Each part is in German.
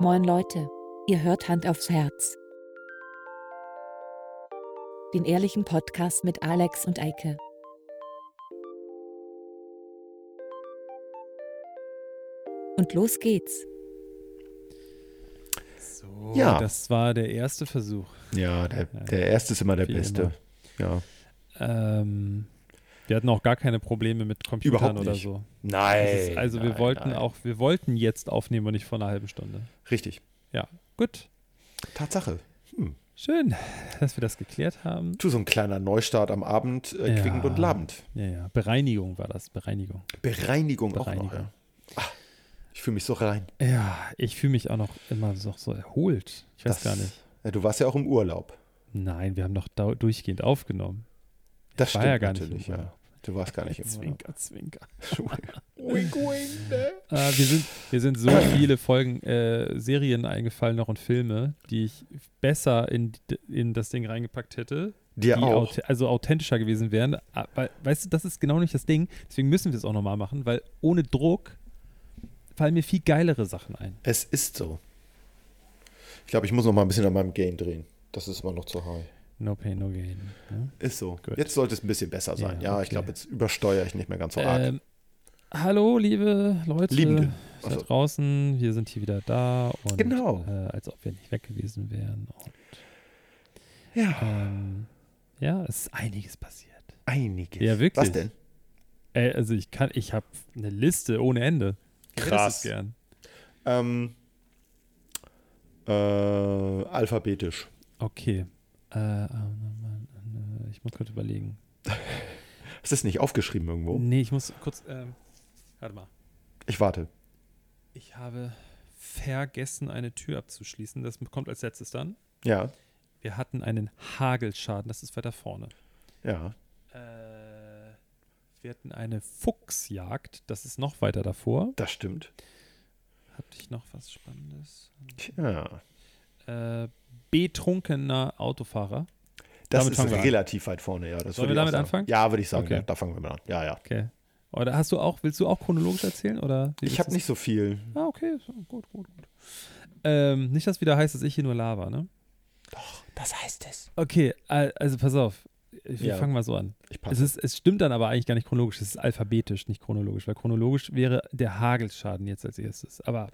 Moin Leute, ihr hört Hand aufs Herz. Den ehrlichen Podcast mit Alex und Eike. Und los geht's. So, Ja. das war der erste Versuch. Ja, der, der erste ist immer der Wie beste. Ja. Ähm, wir hatten auch gar keine Probleme mit Computern oder nicht. so. Nein. Ist, also wir nein, wollten nein. auch, wir wollten jetzt aufnehmen und nicht vor einer halben Stunde. Richtig. Ja, gut. Tatsache. Hm. Schön, dass wir das geklärt haben. Tu so ein kleiner Neustart am Abend, äh, Ja. quickend und labend. Ja, ja. Bereinigung war das. Bereinigung. Bereinigung, auch noch. Bereinigung. Ja. Ah, ich fühle mich so rein. Ja, ich fühle mich auch noch immer so, so erholt. Ich weiß Das- gar nicht. Ja, du warst ja auch im Urlaub. Nein, wir haben doch dau- durchgehend aufgenommen. Das war stimmt ja gar nicht natürlich, im ja. Du warst gar nicht im Urlaub. Zwinker, zwinker. wink, wink, ne? Äh, wir, sind, wir sind so viele Folgen, äh, Serien eingefallen noch und Filme, die ich besser in, in das Ding reingepackt hätte. Dir die auch. also authentischer gewesen wären. Ah, Weil, weißt du, das ist genau nicht das Ding. Deswegen müssen wir es auch nochmal machen, weil ohne Druck fallen mir viel geilere Sachen ein. Es ist so. Ich glaube, ich muss noch mal ein bisschen an meinem Gain drehen. Das ist immer noch zu high. No pain, no gain. Ne? Ist so. Gut. Jetzt sollte es ein bisschen besser sein. Ja, Ja, ich okay. glaube, jetzt übersteuere ich nicht mehr ganz so arg. Ähm, hallo, liebe Leute Liebende. da Also- draußen. Wir sind hier wieder da. Und, Genau. Äh, als ob wir nicht weg gewesen wären. Und, ja. ähm, ja, es ist einiges passiert. Einiges. Ja, wirklich. Was denn? Ey, also ich kann, ich habe eine Liste ohne Ende. Krass. es gern. Ähm, äh, alphabetisch. Okay. Äh, äh, ich muss kurz überlegen. Ist das nicht aufgeschrieben irgendwo? Nee, ich muss kurz. Ähm, warte mal. Ich warte. Ich habe vergessen, eine Tür abzuschließen. Das kommt als letztes dann. Ja, Wir hatten einen Hagelschaden. Das ist weiter vorne. ja. Äh, wir hatten eine Fuchsjagd. Das ist noch weiter davor. Das stimmt. Hatte ich noch was Spannendes? Tja. Äh, betrunkener Autofahrer. Das Damit ist fangen wir an. relativ weit vorne, ja. Das Sollen wir damit anfangen? Ja, würde ich sagen. Okay. Ja, da fangen wir mal an. Ja, ja. Okay. Oder hast du auch, willst du auch chronologisch erzählen? Oder Ich habe nicht so viel. Ah, okay. Gut, gut, gut. Ähm, nicht, dass wieder heißt, dass ich hier nur laber, ne? Das heißt es. Okay, al- also pass auf. Wir Ja. fangen mal so an. Ich Es, ist, es stimmt dann aber eigentlich gar nicht chronologisch. Es ist alphabetisch, nicht chronologisch. Weil chronologisch wäre der Hagelschaden jetzt als erstes. Aber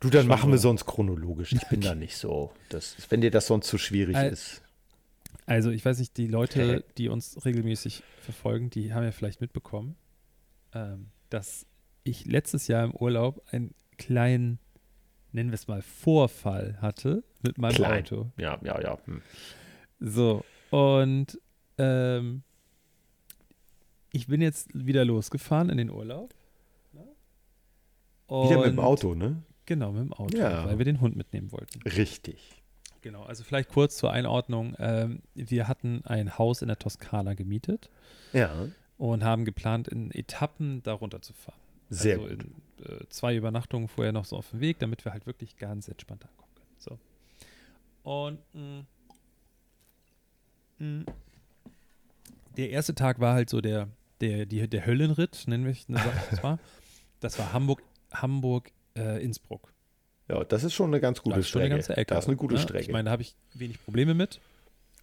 Du, dann machen wir so. sonst chronologisch. Ich bin da nicht so. Das, wenn dir das sonst zu schwierig Al- ist. Also, ich weiß nicht, die Leute, die uns regelmäßig verfolgen, die haben ja vielleicht mitbekommen, ähm, dass ich letztes Jahr im Urlaub einen kleinen, nennen wir es mal, Vorfall hatte mit meinem Klein. Auto. Ja, ja, ja. Hm. So, und ähm, ich bin jetzt wieder losgefahren in den Urlaub. ne? Wieder mit dem Und- Auto, ne? Genau, mit dem Auto, Ja. weil wir den Hund mitnehmen wollten. Richtig. Genau, also vielleicht kurz zur Einordnung. Ähm, wir hatten ein Haus in der Toskana gemietet Ja, und haben geplant, in Etappen darunter zu fahren. sehr also gut. in äh, zwei Übernachtungen vorher noch so auf dem Weg, damit wir halt wirklich ganz entspannt ankommen können. So. Und mh, mh, der erste Tag war halt so der, der, die, der Höllenritt, nennen wir es das war. Das war Hamburg, Hamburg, äh, Innsbruck. Ja, das ist schon eine ganz gute Das ist schon Strecke. eine ganze Ecke. Das ist eine gute ne? Strecke. Ich meine, da habe ich wenig Probleme mit,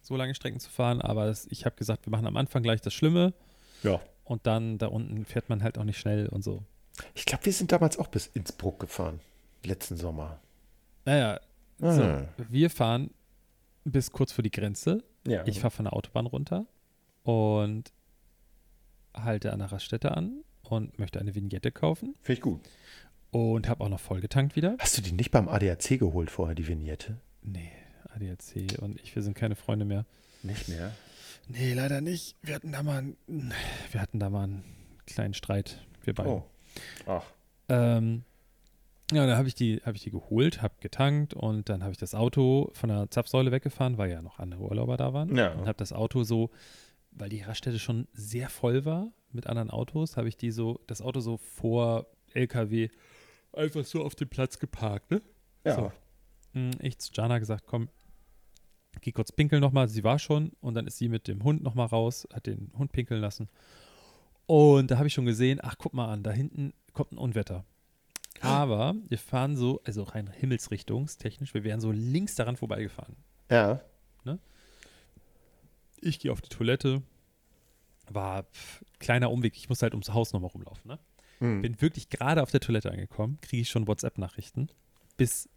so lange Strecken zu fahren, aber das, ich habe gesagt, wir machen am Anfang gleich das Schlimme ja. und dann da unten fährt man halt auch nicht schnell und so. Ich glaube, wir sind damals auch bis Innsbruck gefahren. Letzten Sommer. Naja, Ah. so, wir fahren bis kurz vor die Grenze. Ja. Ich fahre von der Autobahn runter und halte an der Raststätte an und möchte eine Vignette kaufen Finde ich gut. Und habe auch noch vollgetankt wieder. Hast du die nicht beim ADAC geholt vorher, die Vignette? Nee, ADAC und ich, wir sind keine Freunde mehr. Nicht mehr. Nee, leider nicht. Wir hatten da mal, einen, wir hatten da mal einen kleinen Streit, wir beide. Oh. Ach. Ähm, ja, da habe ich die, habe ich die geholt, habe getankt und dann habe ich das Auto von der Zapfsäule weggefahren, weil ja noch andere Urlauber da waren. Ja. Und habe das Auto so, weil die Raststätte schon sehr voll war mit anderen Autos, habe ich die so, das Auto so vor LKW einfach so auf den Platz geparkt, ne? Ja. So. Hm, Ich zu Jana gesagt, komm, geh kurz pinkeln nochmal. Sie war schon und dann ist sie mit dem Hund nochmal raus, hat den Hund pinkeln lassen. Und da habe ich schon gesehen, ach, guck mal an, da hinten kommt ein Unwetter. Aber wir fahren so, also rein himmelsrichtungstechnisch, wir wären so links daran vorbeigefahren. Ja. Ich gehe auf die Toilette. War pff, kleiner Umweg, ich muss halt ums Haus nochmal rumlaufen. Ne? Hm. Bin wirklich gerade auf der Toilette angekommen, kriege ich schon WhatsApp-Nachrichten, bis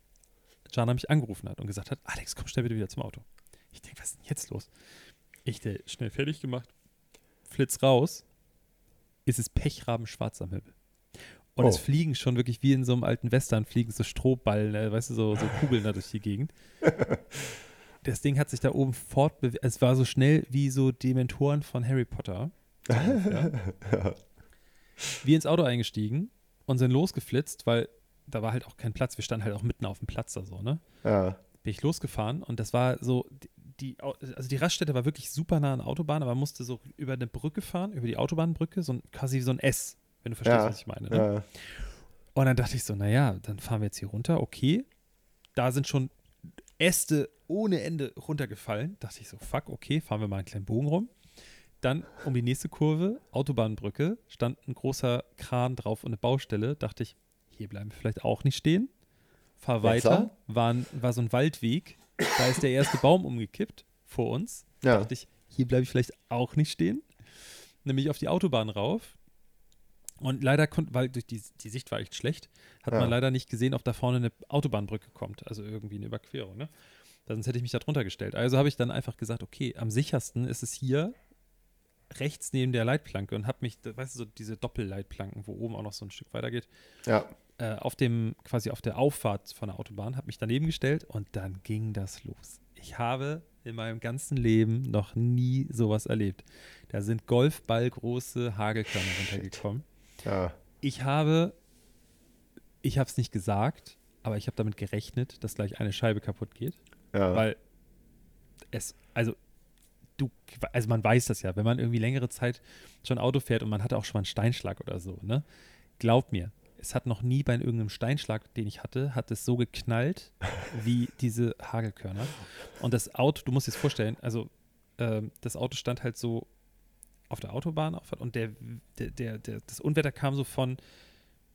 Jana mich angerufen hat und gesagt hat, Alex, komm schnell bitte wieder zum Auto. Ich denke, was ist denn jetzt los? Ich der schnell fertig gemacht, flitz raus, ist es Pechrabenschwarz am Himmel. Und Oh. es fliegen schon wirklich wie in so einem alten Western, fliegen so Strohballen, äh, weißt du, so, so Kugeln da durch die Gegend. Das Ding hat sich da oben fortbewegt. Es war so schnell wie so Dementoren von Harry Potter. Ja. Wir ins Auto eingestiegen und sind losgeflitzt, weil da war halt auch kein Platz. Wir standen halt auch mitten auf dem Platz da so, ne? Ja. Bin ich losgefahren und das war so, die- also die Raststätte war wirklich super nah an der Autobahn, aber man musste so über eine Brücke fahren, über die Autobahnbrücke, so ein, quasi so ein S, wenn du verstehst, Ja. was ich meine. Ne? Ja. Und dann dachte ich so, naja, dann fahren wir jetzt hier runter, okay. Da sind schon Äste ohne Ende runtergefallen. Dachte ich so, fuck, okay, fahren wir mal einen kleinen Bogen rum. Dann um die nächste Kurve, Autobahnbrücke, stand ein großer Kran drauf und eine Baustelle. Dachte ich, hier bleiben wir vielleicht auch nicht stehen. Fahr weiter, war, ein, war so ein Waldweg. Da ist der erste Baum umgekippt vor uns. Ja. Dachte ich, hier bleibe ich vielleicht auch nicht stehen. Nämlich auf die Autobahn rauf. Und leider konnte, weil durch die, die Sicht war echt schlecht, hat Ja. man leider nicht gesehen, ob da vorne eine Autobahnbrücke kommt, also irgendwie eine Überquerung. Ne? Sonst hätte ich mich da drunter gestellt. Also habe ich dann einfach gesagt, okay, am sichersten ist es hier rechts neben der Leitplanke und habe mich, weißt du, so diese Doppelleitplanken, wo oben auch noch so ein Stück weiter geht, Ja. äh, auf dem, quasi auf der Auffahrt von der Autobahn, habe mich daneben gestellt und dann ging das los. Ich habe in meinem ganzen Leben noch nie sowas erlebt. Da sind Golfballgroße Hagelkörner runtergekommen. Ja. Ich habe, ich habe es nicht gesagt, aber ich habe damit gerechnet, dass gleich eine Scheibe kaputt geht, Ja. weil es, also du, also man weiß das ja, wenn man irgendwie längere Zeit schon Auto fährt und man hatte auch schon mal einen Steinschlag oder so, ne? Glaub mir, es hat noch nie bei irgendeinem Steinschlag, den ich hatte, hat es so geknallt wie diese Hagelkörner. Und das Auto, du musst dir das vorstellen, also ähm, das Auto stand halt so auf der Autobahn auf, und der, der, der, der, das Unwetter kam so von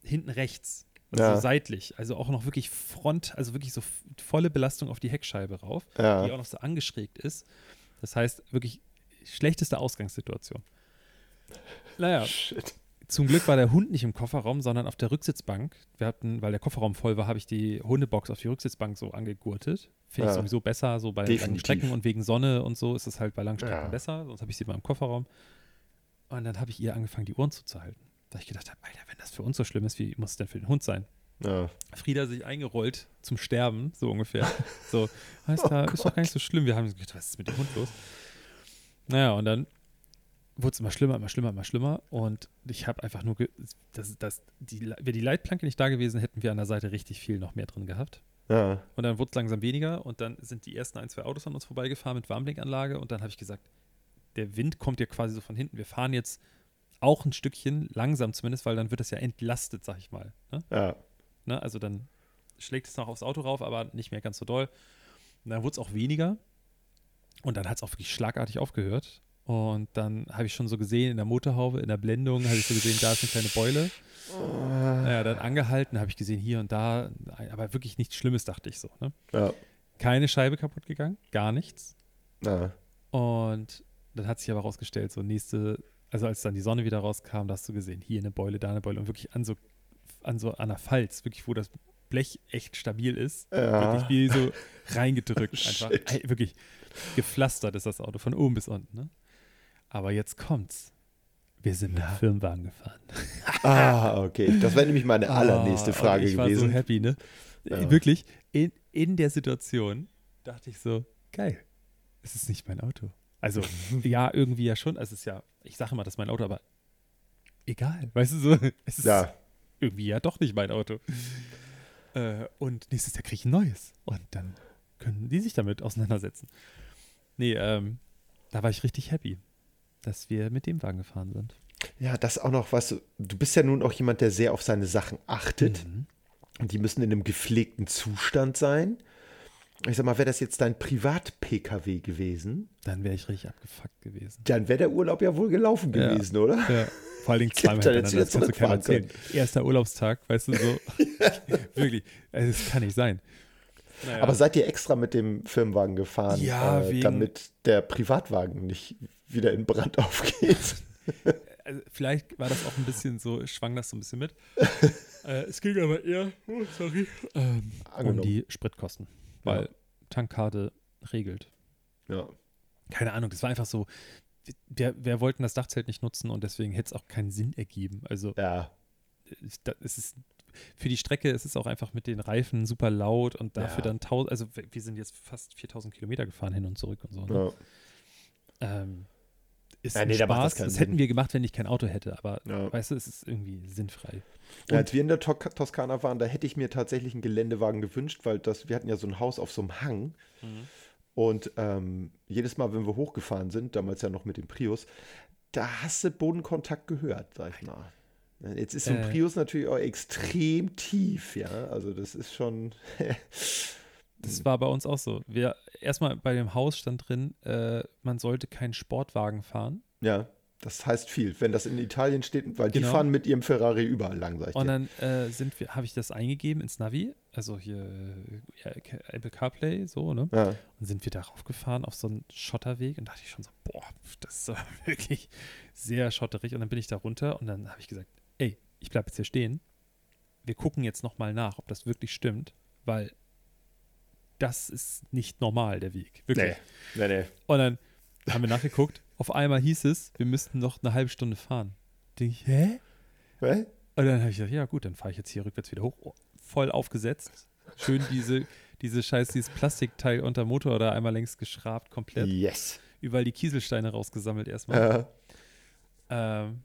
hinten rechts, also Ja. seitlich, also auch noch wirklich front, also wirklich so volle Belastung auf die Heckscheibe rauf die ja. auch noch so angeschrägt ist. Das heißt, wirklich schlechteste Ausgangssituation. Naja, Shit. zum Glück war der Hund nicht im Kofferraum, sondern auf der Rücksitzbank. Wir hatten, weil der Kofferraum voll war, habe ich die Hundebox auf die Rücksitzbank so angegurtet. Finde ich Ja. sowieso besser, so bei langen Definitiv. Strecken und wegen Sonne und so ist es halt bei langen Strecken Ja. besser. Sonst habe ich sie mal im Kofferraum. Und dann habe ich ihr angefangen, die Ohren zuzuhalten. Da ich gedacht habe, Alter, wenn das für uns so schlimm ist, wie muss es denn für den Hund sein? Ja. Frieda sich eingerollt zum Sterben, so ungefähr. So, heißt Oh da, ist doch gar nicht so schlimm. Wir haben gedacht, was ist mit dem Hund los? Naja, und dann wurde es immer schlimmer, immer schlimmer, immer schlimmer. Und ich habe einfach nur, ge das, das, die, wäre die Leitplanke nicht da gewesen, hätten wir an der Seite richtig viel noch mehr drin gehabt. Ja. Und dann wurde es langsam weniger und dann sind die ersten ein, zwei Autos an uns vorbeigefahren mit Warnblinkanlage und dann habe ich gesagt, der Wind kommt ja quasi so von hinten. Wir fahren jetzt auch ein Stückchen, langsam zumindest, weil dann wird das ja entlastet, sag ich mal. Ne? Ja. Ne? Also dann schlägt es noch aufs Auto rauf, aber nicht mehr ganz so doll. Und dann wurde es auch weniger. Und dann hat es auch wirklich schlagartig aufgehört. Und dann habe ich schon so gesehen, in der Motorhaube, in der Blendung, habe ich so gesehen, da ist eine kleine Beule. Naja, dann angehalten, habe ich gesehen, hier und da, aber wirklich nichts Schlimmes, dachte ich so. Ne? Ja. Keine Scheibe kaputt gegangen, gar nichts. Ja. Und dann hat sich aber rausgestellt, so nächste, also als dann die Sonne wieder rauskam, da hast du gesehen, hier eine Beule, da eine Beule und wirklich an so, an so der Falz, wirklich, wo das Blech echt stabil ist, Ja. wirklich wie so reingedrückt, einfach. Shit. Wirklich gepflastert ist das Auto, von oben bis unten. Ne? Aber jetzt kommt's. Wir sind mit Firmenwagen gefahren. Ah, okay. Das wäre nämlich meine allernächste Ah, Frage ich gewesen. war so happy, ne? Ja. Wirklich, in, in der Situation dachte ich so, geil, es ist nicht mein Auto. Also, ja, irgendwie ja schon. Also, es ist ja, ich sage immer, das ist mein Auto, aber egal. Weißt du so, es ist ja. Irgendwie ja doch nicht mein Auto. Äh, und nächstes Jahr kriege ich ein neues. Und dann können die sich damit auseinandersetzen. Nee, ähm, da war ich richtig happy, dass wir mit dem Wagen gefahren sind. ja, das auch noch, was du bist ja nun auch jemand, der sehr auf seine Sachen achtet. Mhm. Und die müssen in einem gepflegten Zustand sein. Ich sag mal, wäre das jetzt dein Privat-Pkw gewesen, Dann wäre ich richtig abgefuckt gewesen. dann wäre der Urlaub ja wohl gelaufen Ja. gewesen, oder? Ja, vor allen Dingen zweimal hintereinander. Das kannst du keinem erzählen. Erster Urlaubstag, weißt du, so. Wirklich. Also, das kann nicht sein. Naja. Aber seid ihr extra mit dem Firmenwagen gefahren, Ja, äh, damit der Privatwagen nicht wieder in Brand aufgeht? also vielleicht war das auch ein bisschen so, schwang das so ein bisschen mit. äh, es ging aber eher, oh, sorry, ähm, um die Spritkosten. Weil Ja. Tankkarte regelt. Ja. Keine Ahnung, das war einfach so, wir, wir wollten das Dachzelt nicht nutzen und deswegen hätte es auch keinen Sinn ergeben. Also Ja. es ist für die Strecke ist es auch einfach mit den Reifen super laut und dafür Ja. dann tausend, also wir- wir sind jetzt fast 4000 Kilometer gefahren hin und zurück und so. Ne? ja. Ähm, ist Ja, nee, da macht das Spaß. keinen Das hätten wir gemacht, wenn ich kein Auto hätte, aber Ja. weißt du, es ist irgendwie sinnfrei. Ja, als wir in der To Toskana waren, da hätte ich mir tatsächlich einen Geländewagen gewünscht, weil das, wir hatten ja so ein Haus auf so einem Hang. Und ähm, jedes Mal, wenn wir hochgefahren sind, damals ja noch mit dem Prius, da hast du Bodenkontakt gehört, sag ich mal. Jetzt ist so ein Äh. Prius natürlich auch extrem tief, ja. Also das ist schon. Das war bei uns auch so. Wir erstmal bei dem Haus stand drin, äh, man sollte keinen Sportwagen fahren. ja, das heißt viel. Wenn das in Italien steht, weil die Genau. fahren mit ihrem Ferrari überall lang, sag ich Und dir. dann äh, sind wir, habe ich das eingegeben ins Navi, also hier äh, ja, Apple CarPlay, so, ne? Ja. Und sind wir darauf gefahren auf so einen Schotterweg und dachte ich schon so, boah, das ist wirklich sehr schotterig. Und dann bin ich da runter und dann habe ich gesagt, ey, ich bleibe jetzt hier stehen. Wir gucken jetzt nochmal nach, ob das wirklich stimmt, weil das ist nicht normal, der Weg. Wirklich. Nee, nee, nee. Und dann haben wir nachgeguckt. Auf einmal hieß es, wir müssten noch eine halbe Stunde fahren. Denke ich, hä? Hä? Und dann habe ich gesagt, ja gut, dann fahre ich jetzt hier rückwärts wieder hoch. Oh, voll aufgesetzt. Schön diese, diese scheiß, dieses Plastikteil unter Motor da einmal längs geschrabt, komplett. Yes. Überall die Kieselsteine rausgesammelt erstmal. Ja. Ähm,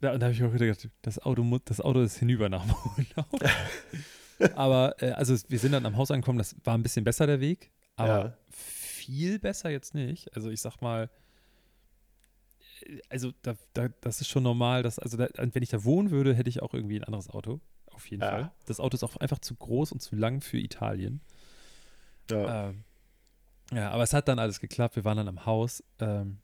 da, und da habe ich auch gedacht, das Auto, das Auto ist hinüber nach dem Urlaub. aber äh, also wir sind dann am Haus angekommen, das war ein bisschen besser der Weg, aber Ja. viel besser jetzt nicht. Also ich sag mal, äh, also da, da, das ist schon normal, dass, also da, wenn ich da wohnen würde, hätte ich auch irgendwie ein anderes Auto. Auf jeden Ja. Fall. Das Auto ist auch einfach zu groß und zu lang für Italien. ja. Ähm, ja, aber es hat dann alles geklappt. Wir waren dann am Haus. Ähm,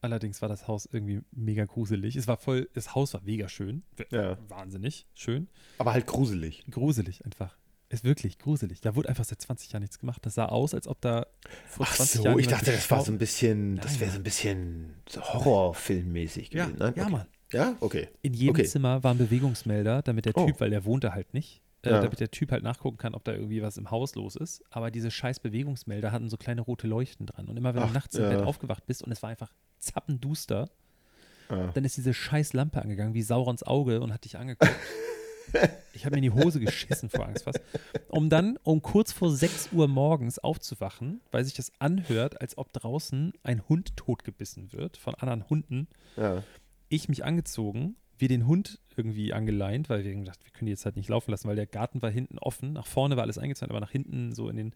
allerdings war das Haus irgendwie mega gruselig. Es war voll, das Haus war mega schön. Ja. Wahnsinnig schön. Aber halt gruselig. Gruselig einfach. Ist wirklich gruselig. Da wurde einfach seit 20 Jahren nichts gemacht. Das sah aus, als ob da vor 20 Jahren. ich dachte, das war so ein bisschen, das Nein, wäre nein. so ein bisschen so Horrorfilmmäßig Ja, gewesen. Nein? ja, okay. Mann. Ja, okay. In jedem Okay. Zimmer war ein Bewegungsmelder, damit der Oh. Typ, weil der wohnte halt nicht, äh, Ja. damit der Typ halt nachgucken kann, ob da irgendwie was im Haus los ist. Aber diese scheiß Bewegungsmelder hatten so kleine rote Leuchten dran. Und immer wenn Ach, du nachts im ja. Bett aufgewacht bist und es war einfach zappenduster, Ja. dann ist diese scheiß Lampe angegangen, wie Saurons Auge und hat dich angeguckt. Ich habe mir in die Hose geschissen vor Angst fast. Um dann um kurz vor 6 Uhr morgens aufzuwachen, weil sich das anhört, als ob draußen ein Hund totgebissen wird von anderen Hunden. Ja. Ich mich angezogen, wir den Hund irgendwie angeleint, weil wir gedacht, wir können die jetzt halt nicht laufen lassen, weil der Garten war hinten offen. Nach vorne war alles eingezäunt, aber nach hinten so in den,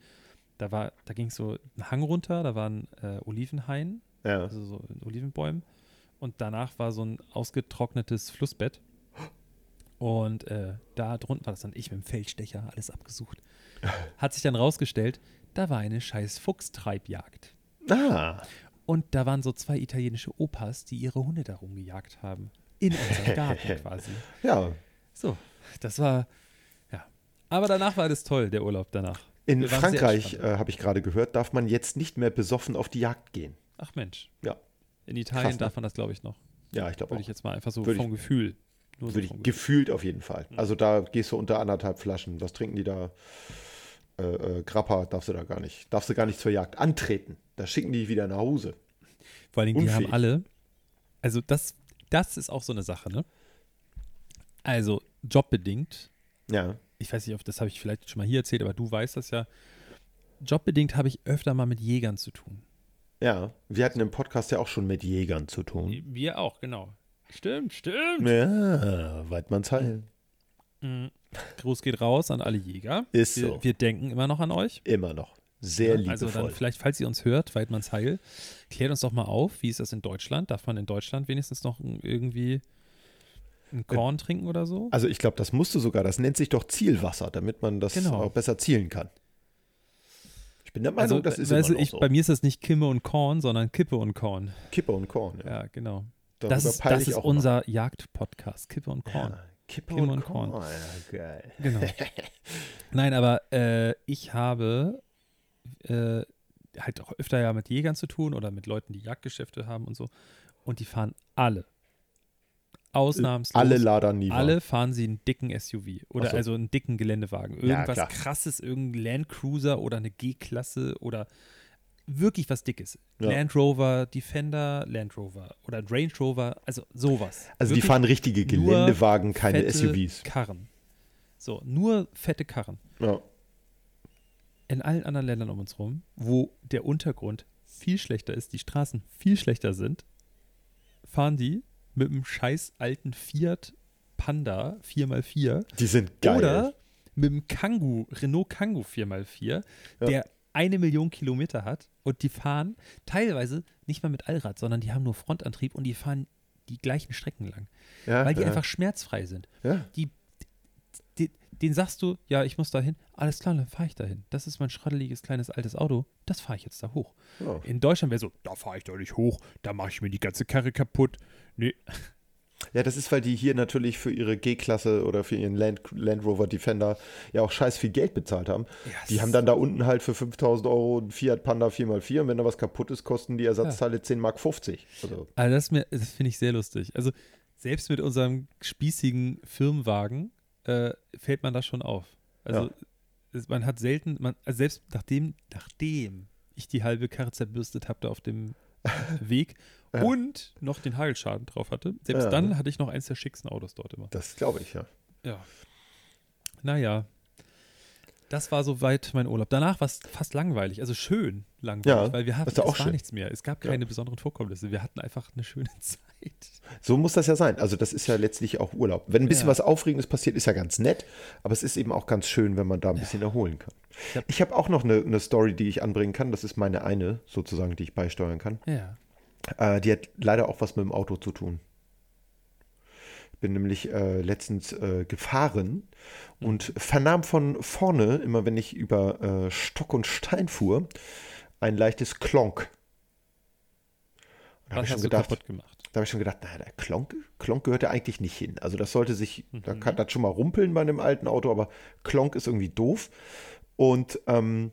da war, da ging so ein Hang runter, da waren äh, Olivenhain, Ja. also so in Olivenbäumen. Und danach war so ein ausgetrocknetes Flussbett. Und äh, da drunten war das dann ich mit dem Feldstecher, alles abgesucht. Hat sich dann rausgestellt, da war eine scheiß Fuchstreibjagd. Ah. Und da waren so zwei italienische Opas, die ihre Hunde darum gejagt haben. In unserem Garten quasi. Ja. So, das war, ja. Aber danach war alles toll, der Urlaub danach. In Frankreich, äh, habe ich gerade gehört, darf man jetzt nicht mehr besoffen auf die Jagd gehen. Ach Mensch. Ja. In Italien Krass, ne? darf man das, glaube ich, noch. Ja, ich glaube Würde auch. ich jetzt mal einfach so Würde ich- vom Gefühl. Nur so Würde ich, vom Gefühl. gefühlt auf jeden Fall. Mhm. Also da gehst du unter anderthalb Flaschen. Was trinken die da? Äh, äh, Grappa darfst du da gar nicht. Darfst du gar nicht zur Jagd antreten. Da schicken die wieder nach Hause. Vor allen Dingen, die Unfähig. haben alle, also das, das ist auch so eine Sache, ne? Also jobbedingt, Ja. ich weiß nicht, ob das habe ich vielleicht schon mal hier erzählt, aber du weißt das ja. Jobbedingt habe ich öfter mal mit Jägern zu tun. Ja. Wir hatten im Podcast ja auch schon mit Jägern zu tun. Wir auch, genau. Stimmt, stimmt. Ja, Weidmannsheil. Mhm. Gruß geht raus an alle Jäger. Ist wir, so. wir denken immer noch an euch. Immer noch. Sehr Ja, also liebevoll. dann vielleicht, falls ihr uns hört, Weidmanns Heil, klärt uns doch mal auf, wie ist das in Deutschland? Darf man in Deutschland wenigstens noch irgendwie ein Korn trinken oder so? also ich glaube, das musst du sogar. Das nennt sich doch Zielwasser, damit man das Genau. auch besser zielen kann. Ich bin der Meinung, Also, das ist weißt immer ich, so. bei mir ist das nicht Kimme und Korn, sondern Kippe und Korn. Kippe und Korn. Ja. Ja, genau. Darüber Das ist, das ist unser Jagd-Podcast. Kippe und. Korn. Ja, Kippe, Kippe und, und Korn. Korn. Ja, geil. Genau. Nein, aber äh, ich habe äh, halt auch öfter ja mit Jägern zu tun oder mit Leuten, die Jagdgeschäfte haben und so. Und die fahren alle. Ausnahmslos. Alle Lada Niva. Alle fahren sie einen dicken SUV oder so. also einen dicken Geländewagen. Ja, Irgendwas klar. krasses, irgendein Land Cruiser oder eine G-Klasse oder wirklich was Dickes. Ja. Land Rover, Defender, Land Rover oder Range Rover, also sowas. Also die Wirklich fahren richtige Geländewagen, keine SUVs. Karren. So, nur fette Karren. Ja. In allen anderen Ländern um uns rum, wo der Untergrund viel schlechter ist, die Straßen viel schlechter sind, fahren die mit einem scheiß alten Fiat Panda 4x4 Die sind geil. oder mit dem Kangoo, Renault Kangoo 4x4, Ja. der eine Million Kilometer hat und die fahren teilweise nicht mal mit Allrad, sondern die haben nur Frontantrieb und die fahren die gleichen Strecken lang, ja, weil die ja. einfach schmerzfrei sind. Die, den sagst du, ja, ich muss da hin, alles klar, dann fahre ich dahin. Das ist mein schraddeliges kleines altes Auto, das fahre ich jetzt da hoch. Ja. In Deutschland wäre so, da fahre ich doch nicht hoch, da mache ich mir die ganze Karre kaputt. Nee, Ja, das ist, weil die hier natürlich für ihre G-Klasse oder für ihren Land, Land Rover Defender ja auch scheiß viel Geld bezahlt haben. Die haben dann da unten halt für 5000 Euro einen Fiat Panda 4x4 und wenn da was kaputt ist, kosten die Ersatzteile 10 Mark 50. Also, Also das, mir- das finde ich sehr lustig. Also selbst mit unserem spießigen Firmenwagen äh, fällt man das schon auf. Also Ja. man hat selten, man, also selbst nachdem, nachdem ich die halbe Karre zerbürstet habe da auf dem Weg Ja. und noch den Hagelschaden drauf hatte, selbst Ja. dann hatte ich noch eins der schicksten Autos dort immer. das glaube ich, ja. Ja. Naja. Das war soweit mein Urlaub. Danach war es fast langweilig, also schön langweilig, Ja, weil wir hatten ja es war schön. nichts mehr. Es gab Ja. keine besonderen Vorkommnisse. Wir hatten einfach eine schöne Zeit. So muss das ja sein. Also das ist ja letztlich auch Urlaub. Wenn ein bisschen Ja. was Aufregendes passiert, ist ja ganz nett, aber es ist eben auch ganz schön, wenn man da ein bisschen erholen kann. Ich hab- habe auch noch eine, eine Story, die ich anbringen kann. Das ist meine eine, sozusagen, die ich beisteuern kann. Ja. Äh, die hat leider auch was mit dem Auto zu tun. Bin nämlich äh, letztens äh, gefahren und vernahm von vorne, immer wenn ich über äh, Stock und Stein fuhr, ein leichtes Klonk. Da habe ich schon gedacht, da habe ich schon gedacht, naja, der Klonk, Klonk gehört ja eigentlich nicht hin. Also das sollte sich, da Mhm. kann das schon mal rumpeln bei einem alten Auto, aber Klonk ist irgendwie doof. Und ähm,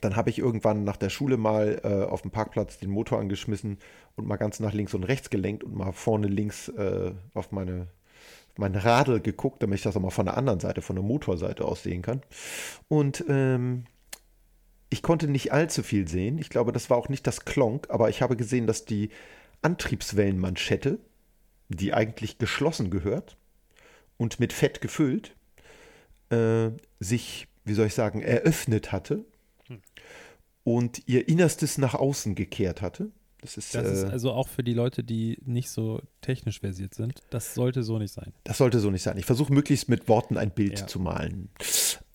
dann habe ich irgendwann nach der Schule mal äh, auf dem Parkplatz den Motor angeschmissen und mal ganz nach links und rechts gelenkt und mal vorne links äh, auf meine mein Radl geguckt, damit ich das auch mal von der anderen Seite, von der Motorseite aus sehen kann. Und ähm, ich konnte nicht allzu viel sehen. Ich glaube, das war auch nicht das Klonk, aber ich habe gesehen, dass die Antriebswellenmanschette, die eigentlich geschlossen gehört und mit Fett gefüllt, äh, sich, wie soll ich sagen, eröffnet hatte und ihr Innerstes nach außen gekehrt hatte. Das ist, Das ist äh, also auch für die Leute, die nicht so technisch versiert sind. Das sollte so nicht sein. Das sollte so nicht sein. Ich versuche möglichst mit Worten ein Bild Ja. zu malen.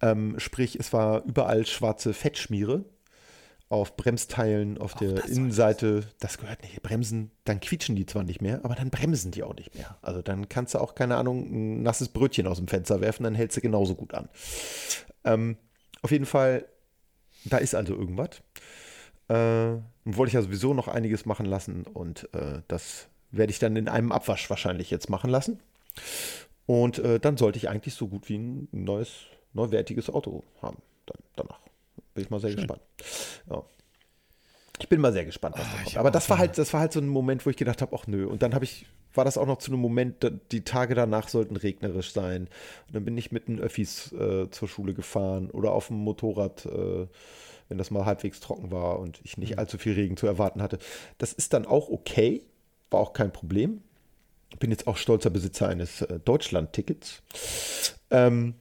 Ähm, sprich, es war überall schwarze Fettschmiere auf Bremsteilen, auf Auch der das Innenseite. Das gehört nicht. Bremsen, dann quietschen die zwar nicht mehr, aber dann bremsen die auch nicht mehr. Also dann kannst du auch, keine Ahnung, ein nasses Brötchen aus dem Fenster werfen, dann hältst du genauso gut an. Ähm, auf jeden Fall, da ist also irgendwas. Äh, wollte ich ja sowieso noch einiges machen lassen und äh, das werde ich dann in einem Abwasch wahrscheinlich jetzt machen lassen. Und äh, dann sollte ich eigentlich so gut wie ein neues, neuwertiges Auto haben. Dann, danach. Bin ich mal sehr Schön. gespannt. Ja. Ich bin mal sehr gespannt, was da Ah, ich kommt. Aber das war halt, das war halt so ein Moment, wo ich gedacht habe, ach nö. Und dann habe ich, war das auch noch zu einem Moment, da- die Tage danach sollten regnerisch sein. Und dann bin ich mit den Öffis äh, zur Schule gefahren oder auf dem Motorrad, äh, wenn das mal halbwegs trocken war und ich Mhm. nicht allzu viel Regen zu erwarten hatte. Das ist dann auch okay, war auch kein Problem. Bin jetzt auch stolzer Besitzer eines äh, Deutschland-Tickets. Ähm,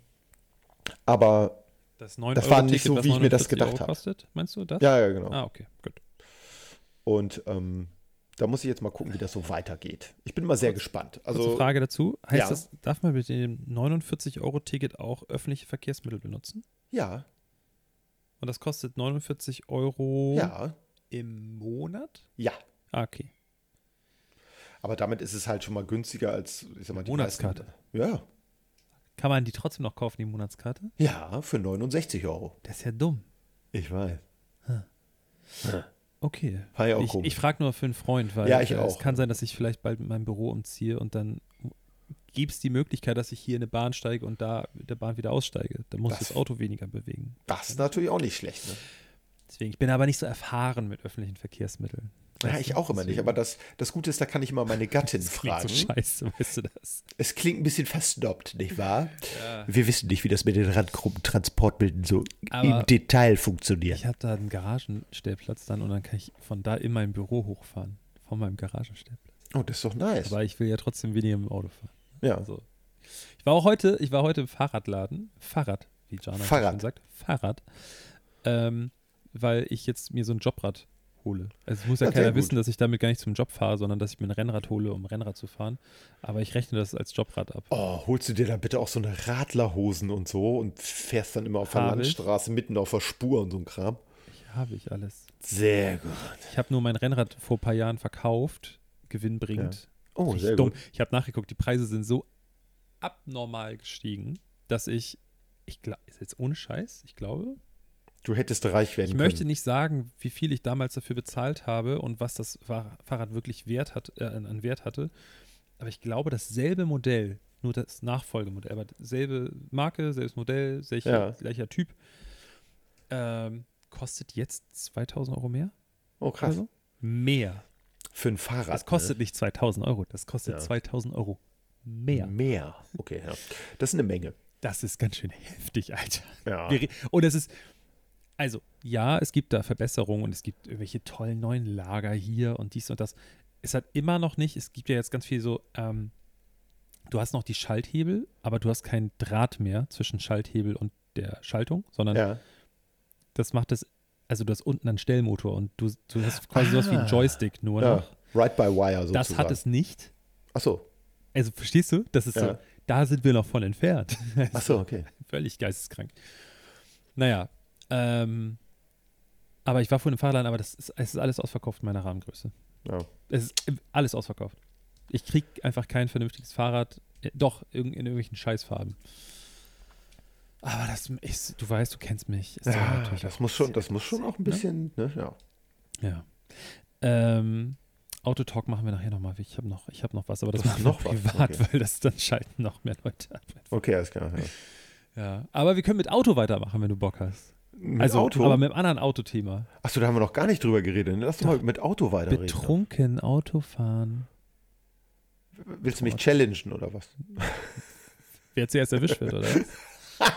aber Das 9 Das war nicht so, wie ich mir das gedacht habe. meinst du das? ja, ja, genau. Ah, okay, gut. Und ähm, da muss ich jetzt mal gucken, wie das so weitergeht. Ich bin mal sehr gespannt. Also, Also, Frage dazu. Heißt ja. das, darf man mit dem 49-Euro-Ticket auch öffentliche Verkehrsmittel benutzen? ja, Und das kostet 49 Euro ja, im Monat? ja. Ah, okay. Aber damit ist es halt schon mal günstiger als, ich sag mal, die Monatskarte. Meisten. Ja, Kann man die trotzdem noch kaufen, die Monatskarte? ja, für 69 Euro. Das ist ja dumm. Ich weiß. Okay. War ja auch ich komisch. ich frage nur für einen Freund, weil Ja, ich äh, es kann sein, dass ich vielleicht bald mit meinem Büro umziehe und dann gibt es die Möglichkeit, dass ich hier in eine Bahn steige und da mit der Bahn wieder aussteige. Dann muss Das- das Auto weniger bewegen. Das ist natürlich auch nicht schlecht. Ne? Deswegen, ich bin aber nicht so erfahren mit öffentlichen Verkehrsmitteln. Ja, ich auch immer nicht. Aber das, das Gute ist, da kann ich immer meine Gattin das fragen. so scheiße, weißt du das? es klingt ein bisschen versnobbt, nicht wahr? Ja. Wir wissen nicht, wie das mit den Randgruppentransportmitteln so Aber im Detail funktioniert. Ich habe da einen Garagenstellplatz dann und dann kann ich von da in mein Büro hochfahren. Von meinem Garagenstellplatz. Oh, das ist doch nice. Aber ich will ja trotzdem weniger im Auto fahren. ja. Also, ich war auch heute, ich war heute im Fahrradladen. Fahrrad, wie Jana Fahrrad. schön sagt. Fahrrad. Ähm, weil ich jetzt mir so ein Jobrad hole. Also es muss ja, Ja, keiner wissen, dass ich damit gar nicht zum Job fahre, sondern dass ich mir ein Rennrad hole, um Rennrad zu fahren. Aber ich rechne das als Jobrad ab. Oh, holst du dir dann bitte auch so eine Radlerhosen und so und fährst dann immer auf der Habe ich. Landstraße mitten auf der Spur und so ein Kram? Ich habe ich alles. Sehr gut. Ich habe nur mein Rennrad vor ein paar Jahren verkauft, gewinnbringend. Oh, Richtig sehr dumm. gut. Ich habe nachgeguckt, die Preise sind so abnormal gestiegen, dass ich, ich glaube, ist jetzt ohne Scheiß, ich glaube, Du hättest reich werden ich können. möchte nicht sagen, wie viel ich damals dafür bezahlt habe und was das Fahr- Fahrrad wirklich Wert hat, äh, an Wert hatte. Aber ich glaube, dasselbe Modell, nur das Nachfolgemodell, aber selbe Marke, selbes Modell, selche, Ja. gleicher Typ, ähm, kostet jetzt 2000 Euro mehr? oh, krass. so? Mehr. Für ein Fahrrad. Das kostet nicht 2000 Euro, das kostet Ja. 2000 Euro ne? mehr. Mehr. Okay, ja. Das ist eine Menge. Das ist ganz schön heftig, Alter. Ja. Und es ist, also, ja, es gibt da Verbesserungen und es gibt irgendwelche tollen neuen Lager hier und dies und das. Es hat immer noch nicht, es gibt ja jetzt ganz viel so, ähm, du hast noch die Schalthebel, aber du hast keinen Draht mehr zwischen Schalthebel und der Schaltung, sondern Ja. das macht es, also du hast unten einen Stellmotor und du, du hast quasi sowas wie Ah. einen Joystick nur ja. noch. Right by wire sozusagen. Das hat es nicht. Achso. Also, verstehst du? Das ist Ja. so, da sind wir noch von entfernt. Achso, okay. Völlig geisteskrank. Naja, ähm, aber ich war vorhin im Fahrradladen, aber das ist, es ist alles ausverkauft in meiner Rahmengröße. Ja. Es ist alles ausverkauft. Ich kriege einfach kein vernünftiges Fahrrad, äh, doch in, in irgendwelchen Scheißfarben. Aber das ist, du weißt, du kennst mich. Ist Ja, das auch muss schon, das muss schon auch ein günstig, bisschen, ne? Ja. Ne? Ja. Ähm, Autotalk machen wir nachher nochmal. Ich habe noch, ich hab noch was, aber das Du hast machen wir noch privat, okay. weil das dann schalten noch mehr Leute ab. Okay, alles klar. Ja. Ja, aber wir können mit Auto weitermachen, wenn du Bock hast. Mit also, Auto? aber mit einem anderen Autothema. Achso, da haben wir noch gar nicht drüber geredet. Lass doch mal mit Auto weiterreden. Betrunken Auto fahren. Willst du mich challengen oder was? Wer zuerst erwischt wird, oder? was?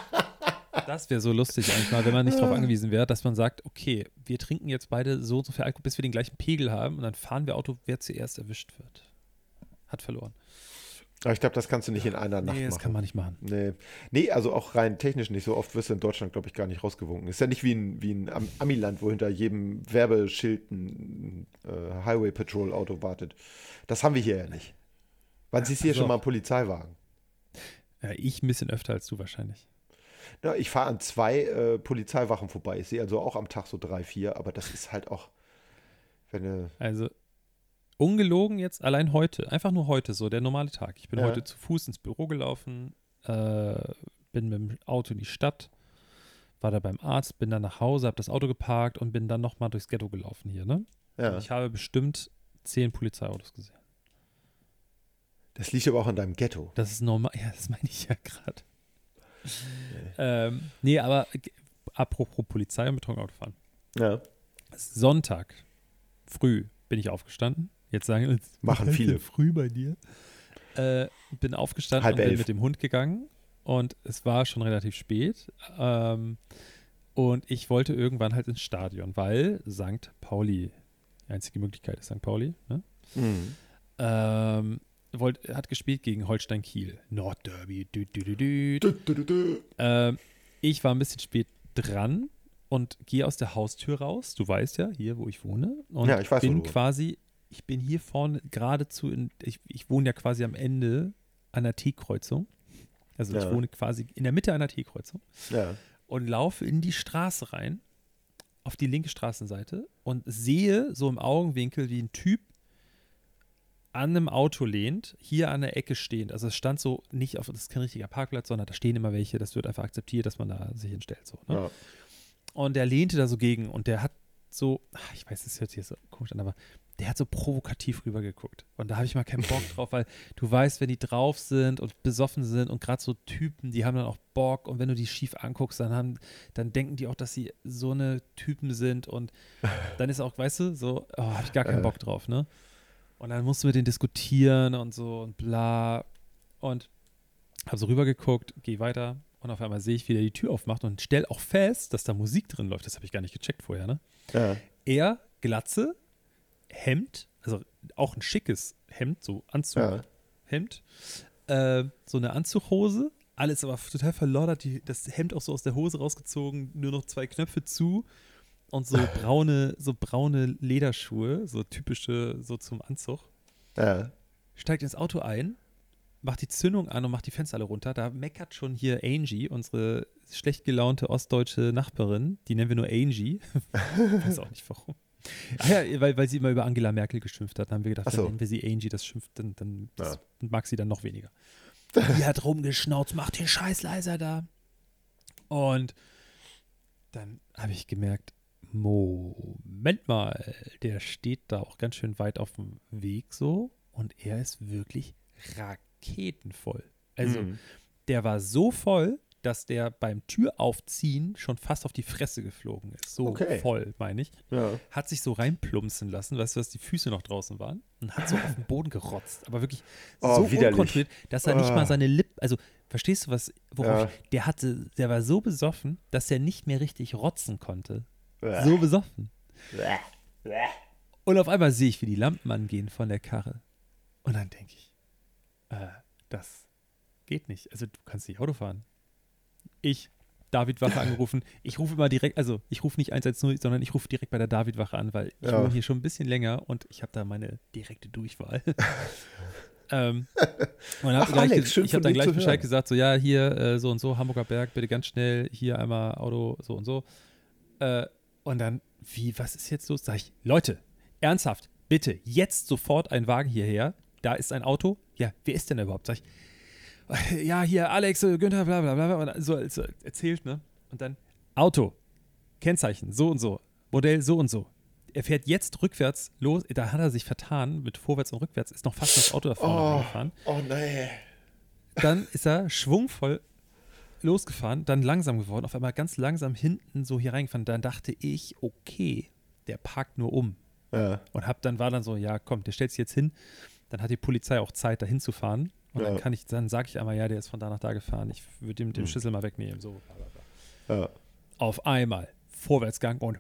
Das wäre so lustig eigentlich mal, wenn man nicht darauf angewiesen wäre, dass man sagt, okay, wir trinken jetzt beide so und so viel Alkohol, bis wir den gleichen Pegel haben und dann fahren wir Auto, wer zuerst erwischt wird. Hat verloren. Aber ich glaube, das kannst du nicht in einer Nacht nee, das machen. kann man nicht machen. Nee. nee, also auch rein technisch nicht. So oft wirst du in Deutschland, glaube ich, gar nicht rausgewunken. Ist ja nicht wie ein, wie ein Am- Amiland, wo hinter jedem Werbeschild ein äh, Highway Patrol Auto wartet. Das haben wir hier ja nicht. Wann siehst du hier so. schon mal einen Polizeiwagen? Ja, ich ein bisschen öfter als du wahrscheinlich. Ja, ich fahre an zwei äh, Polizeiwachen vorbei. Ich sehe also auch am Tag so drei, vier, aber das ist halt auch, wenn du. Also ungelogen jetzt, allein heute, einfach nur heute, so der normale Tag. Ich bin Ja. heute zu Fuß ins Büro gelaufen, äh, bin mit dem Auto in die Stadt, war da beim Arzt, bin dann nach Hause, habe das Auto geparkt und bin dann nochmal durchs Ghetto gelaufen hier, ne? Ja, Ich habe bestimmt zehn Polizeiautos gesehen. das liegt aber auch an deinem Ghetto. Das ist normal. Ja, das meine ich ja gerade. Ähm, nee, aber apropos Polizei und betrunken Autofahren. Ja. Sonntag früh bin ich aufgestanden. Jetzt sagen wir, Machen viele. früh bei dir. Äh, bin aufgestanden Halb und bin elf. mit dem Hund gegangen und es war schon relativ spät. Ähm, und ich wollte irgendwann halt ins Stadion, weil St. Pauli, die einzige Möglichkeit ist St. Pauli, ne? Mhm. ähm, wollt, hat gespielt gegen Holstein Kiel. Nordderby. Dü, dü, dü. Ähm, ich war ein bisschen spät dran und gehe aus der Haustür raus. Du weißt ja, hier, wo ich wohne. Und Ja, ich weiß, wo bin quasi, ich bin hier vorne geradezu in, ich, ich wohne ja quasi am Ende einer T-Kreuzung. Also ich Ja. wohne quasi in der Mitte einer T-Kreuzung Ja. und laufe in die Straße rein, auf die linke Straßenseite und sehe so im Augenwinkel, wie ein Typ an einem Auto lehnt, hier an der Ecke stehend. Also es stand so nicht auf, das ist kein richtiger Parkplatz, sondern da stehen immer welche, das wird einfach akzeptiert, dass man da sich hinstellt. So, ne? Ja. Und der lehnte da so gegen und der hat so, ich weiß, das hört sich jetzt so komisch an, aber der hat so provokativ rübergeguckt. Und da habe ich mal keinen Bock drauf, weil du weißt, wenn die drauf sind und besoffen sind und gerade so Typen, die haben dann auch Bock und wenn du die schief anguckst, dann haben, dann denken die auch, dass sie so eine Typen sind und dann ist auch, weißt du, so, oh, habe ich gar keinen Bock drauf, ne? Und dann musst du mit denen diskutieren und so und bla. Und habe so rübergeguckt, gehe weiter und auf einmal sehe ich, wie der die Tür aufmacht und stell auch fest, dass da Musik drin läuft. Das habe ich gar nicht gecheckt vorher, ne? Ja. Er, Glatze, Hemd, also auch ein schickes Hemd, so Anzug, Ja. Hemd, äh, so eine Anzughose, alles aber total verloddert, die, das Hemd auch so aus der Hose rausgezogen, nur noch zwei Knöpfe zu und so braune, so braune Lederschuhe, so typische, so zum Anzug. Ja. Steigt ins Auto ein, macht die Zündung an und macht die Fenster alle runter. Da meckert schon hier Angie, unsere schlecht gelaunte ostdeutsche Nachbarin. Die nennen wir nur Angie. Weiß auch nicht warum. Ah ja, weil, weil sie immer über Angela Merkel geschimpft hat. Dann haben wir gedacht, Ach so. dann nennen wir sie Angie, das schimpft, dann, dann Ja. mag sie dann noch weniger. Die hat rumgeschnauzt, macht den Scheiß leiser da. Und dann habe ich gemerkt, Moment mal, der steht da auch ganz schön weit auf dem Weg so und er ist wirklich raketenvoll. Also Mhm. der war so voll, dass der beim Türaufziehen schon fast auf die Fresse geflogen ist. So Okay. voll, meine ich. Ja. Hat sich so reinplumpsen lassen, weißt du, dass die Füße noch draußen waren und hat so auf den Boden gerotzt. Aber wirklich Oh, so widerlich. unkontrolliert, dass er nicht Ah. mal seine Lippen, also verstehst du was, worauf Ja. ich, der hatte, der war so besoffen, dass er nicht mehr richtig rotzen konnte. Bäh. So besoffen. Bäh. Bäh. Und auf einmal sehe ich, wie die Lampen angehen von der Karre. Und dann denke ich, äh, das geht nicht. Also du kannst nicht Auto fahren. Ich, David-Wache angerufen. Ich rufe immer direkt, also ich rufe nicht 110, sondern ich rufe direkt bei der David-Wache an, weil ich Ja. wohne hier schon ein bisschen länger und ich habe da meine direkte Durchwahl. ähm, und Ach, gleich, Alex, schön ich habe dann gleich Bescheid hören. gesagt, so ja, hier äh, so und so, Hamburger Berg, bitte ganz schnell, hier einmal Auto, so und so. Äh, und dann, wie, was ist jetzt los? Sag ich, Leute, ernsthaft, bitte, jetzt sofort ein Wagen hierher. Da ist ein Auto. Ja, wer ist denn da überhaupt? Sag ich, ja, hier, Alex, äh, Günther, bla bla bla. Und so, erzählt, ne? Und dann, Auto, Kennzeichen, so und so, Modell so und so. Er fährt jetzt rückwärts los. Da hat er sich vertan mit vorwärts und rückwärts, ist noch fast ins Auto da vorne Oh, reingefahren. oh nee. Dann ist er schwungvoll losgefahren, dann langsam geworden, auf einmal ganz langsam hinten so hier reingefahren. Dann dachte ich, okay, der parkt nur um. Ja. Und hab dann war dann so, ja, komm, der stellt sich jetzt hin. Dann hat die Polizei auch Zeit, da hinzufahren. Und dann Ja. kann ich, dann sage ich einmal, ja, der ist von da nach da gefahren. Ich würde ihm den Hm. Schlüssel mal wegnehmen. So. ja. Auf einmal Vorwärtsgang und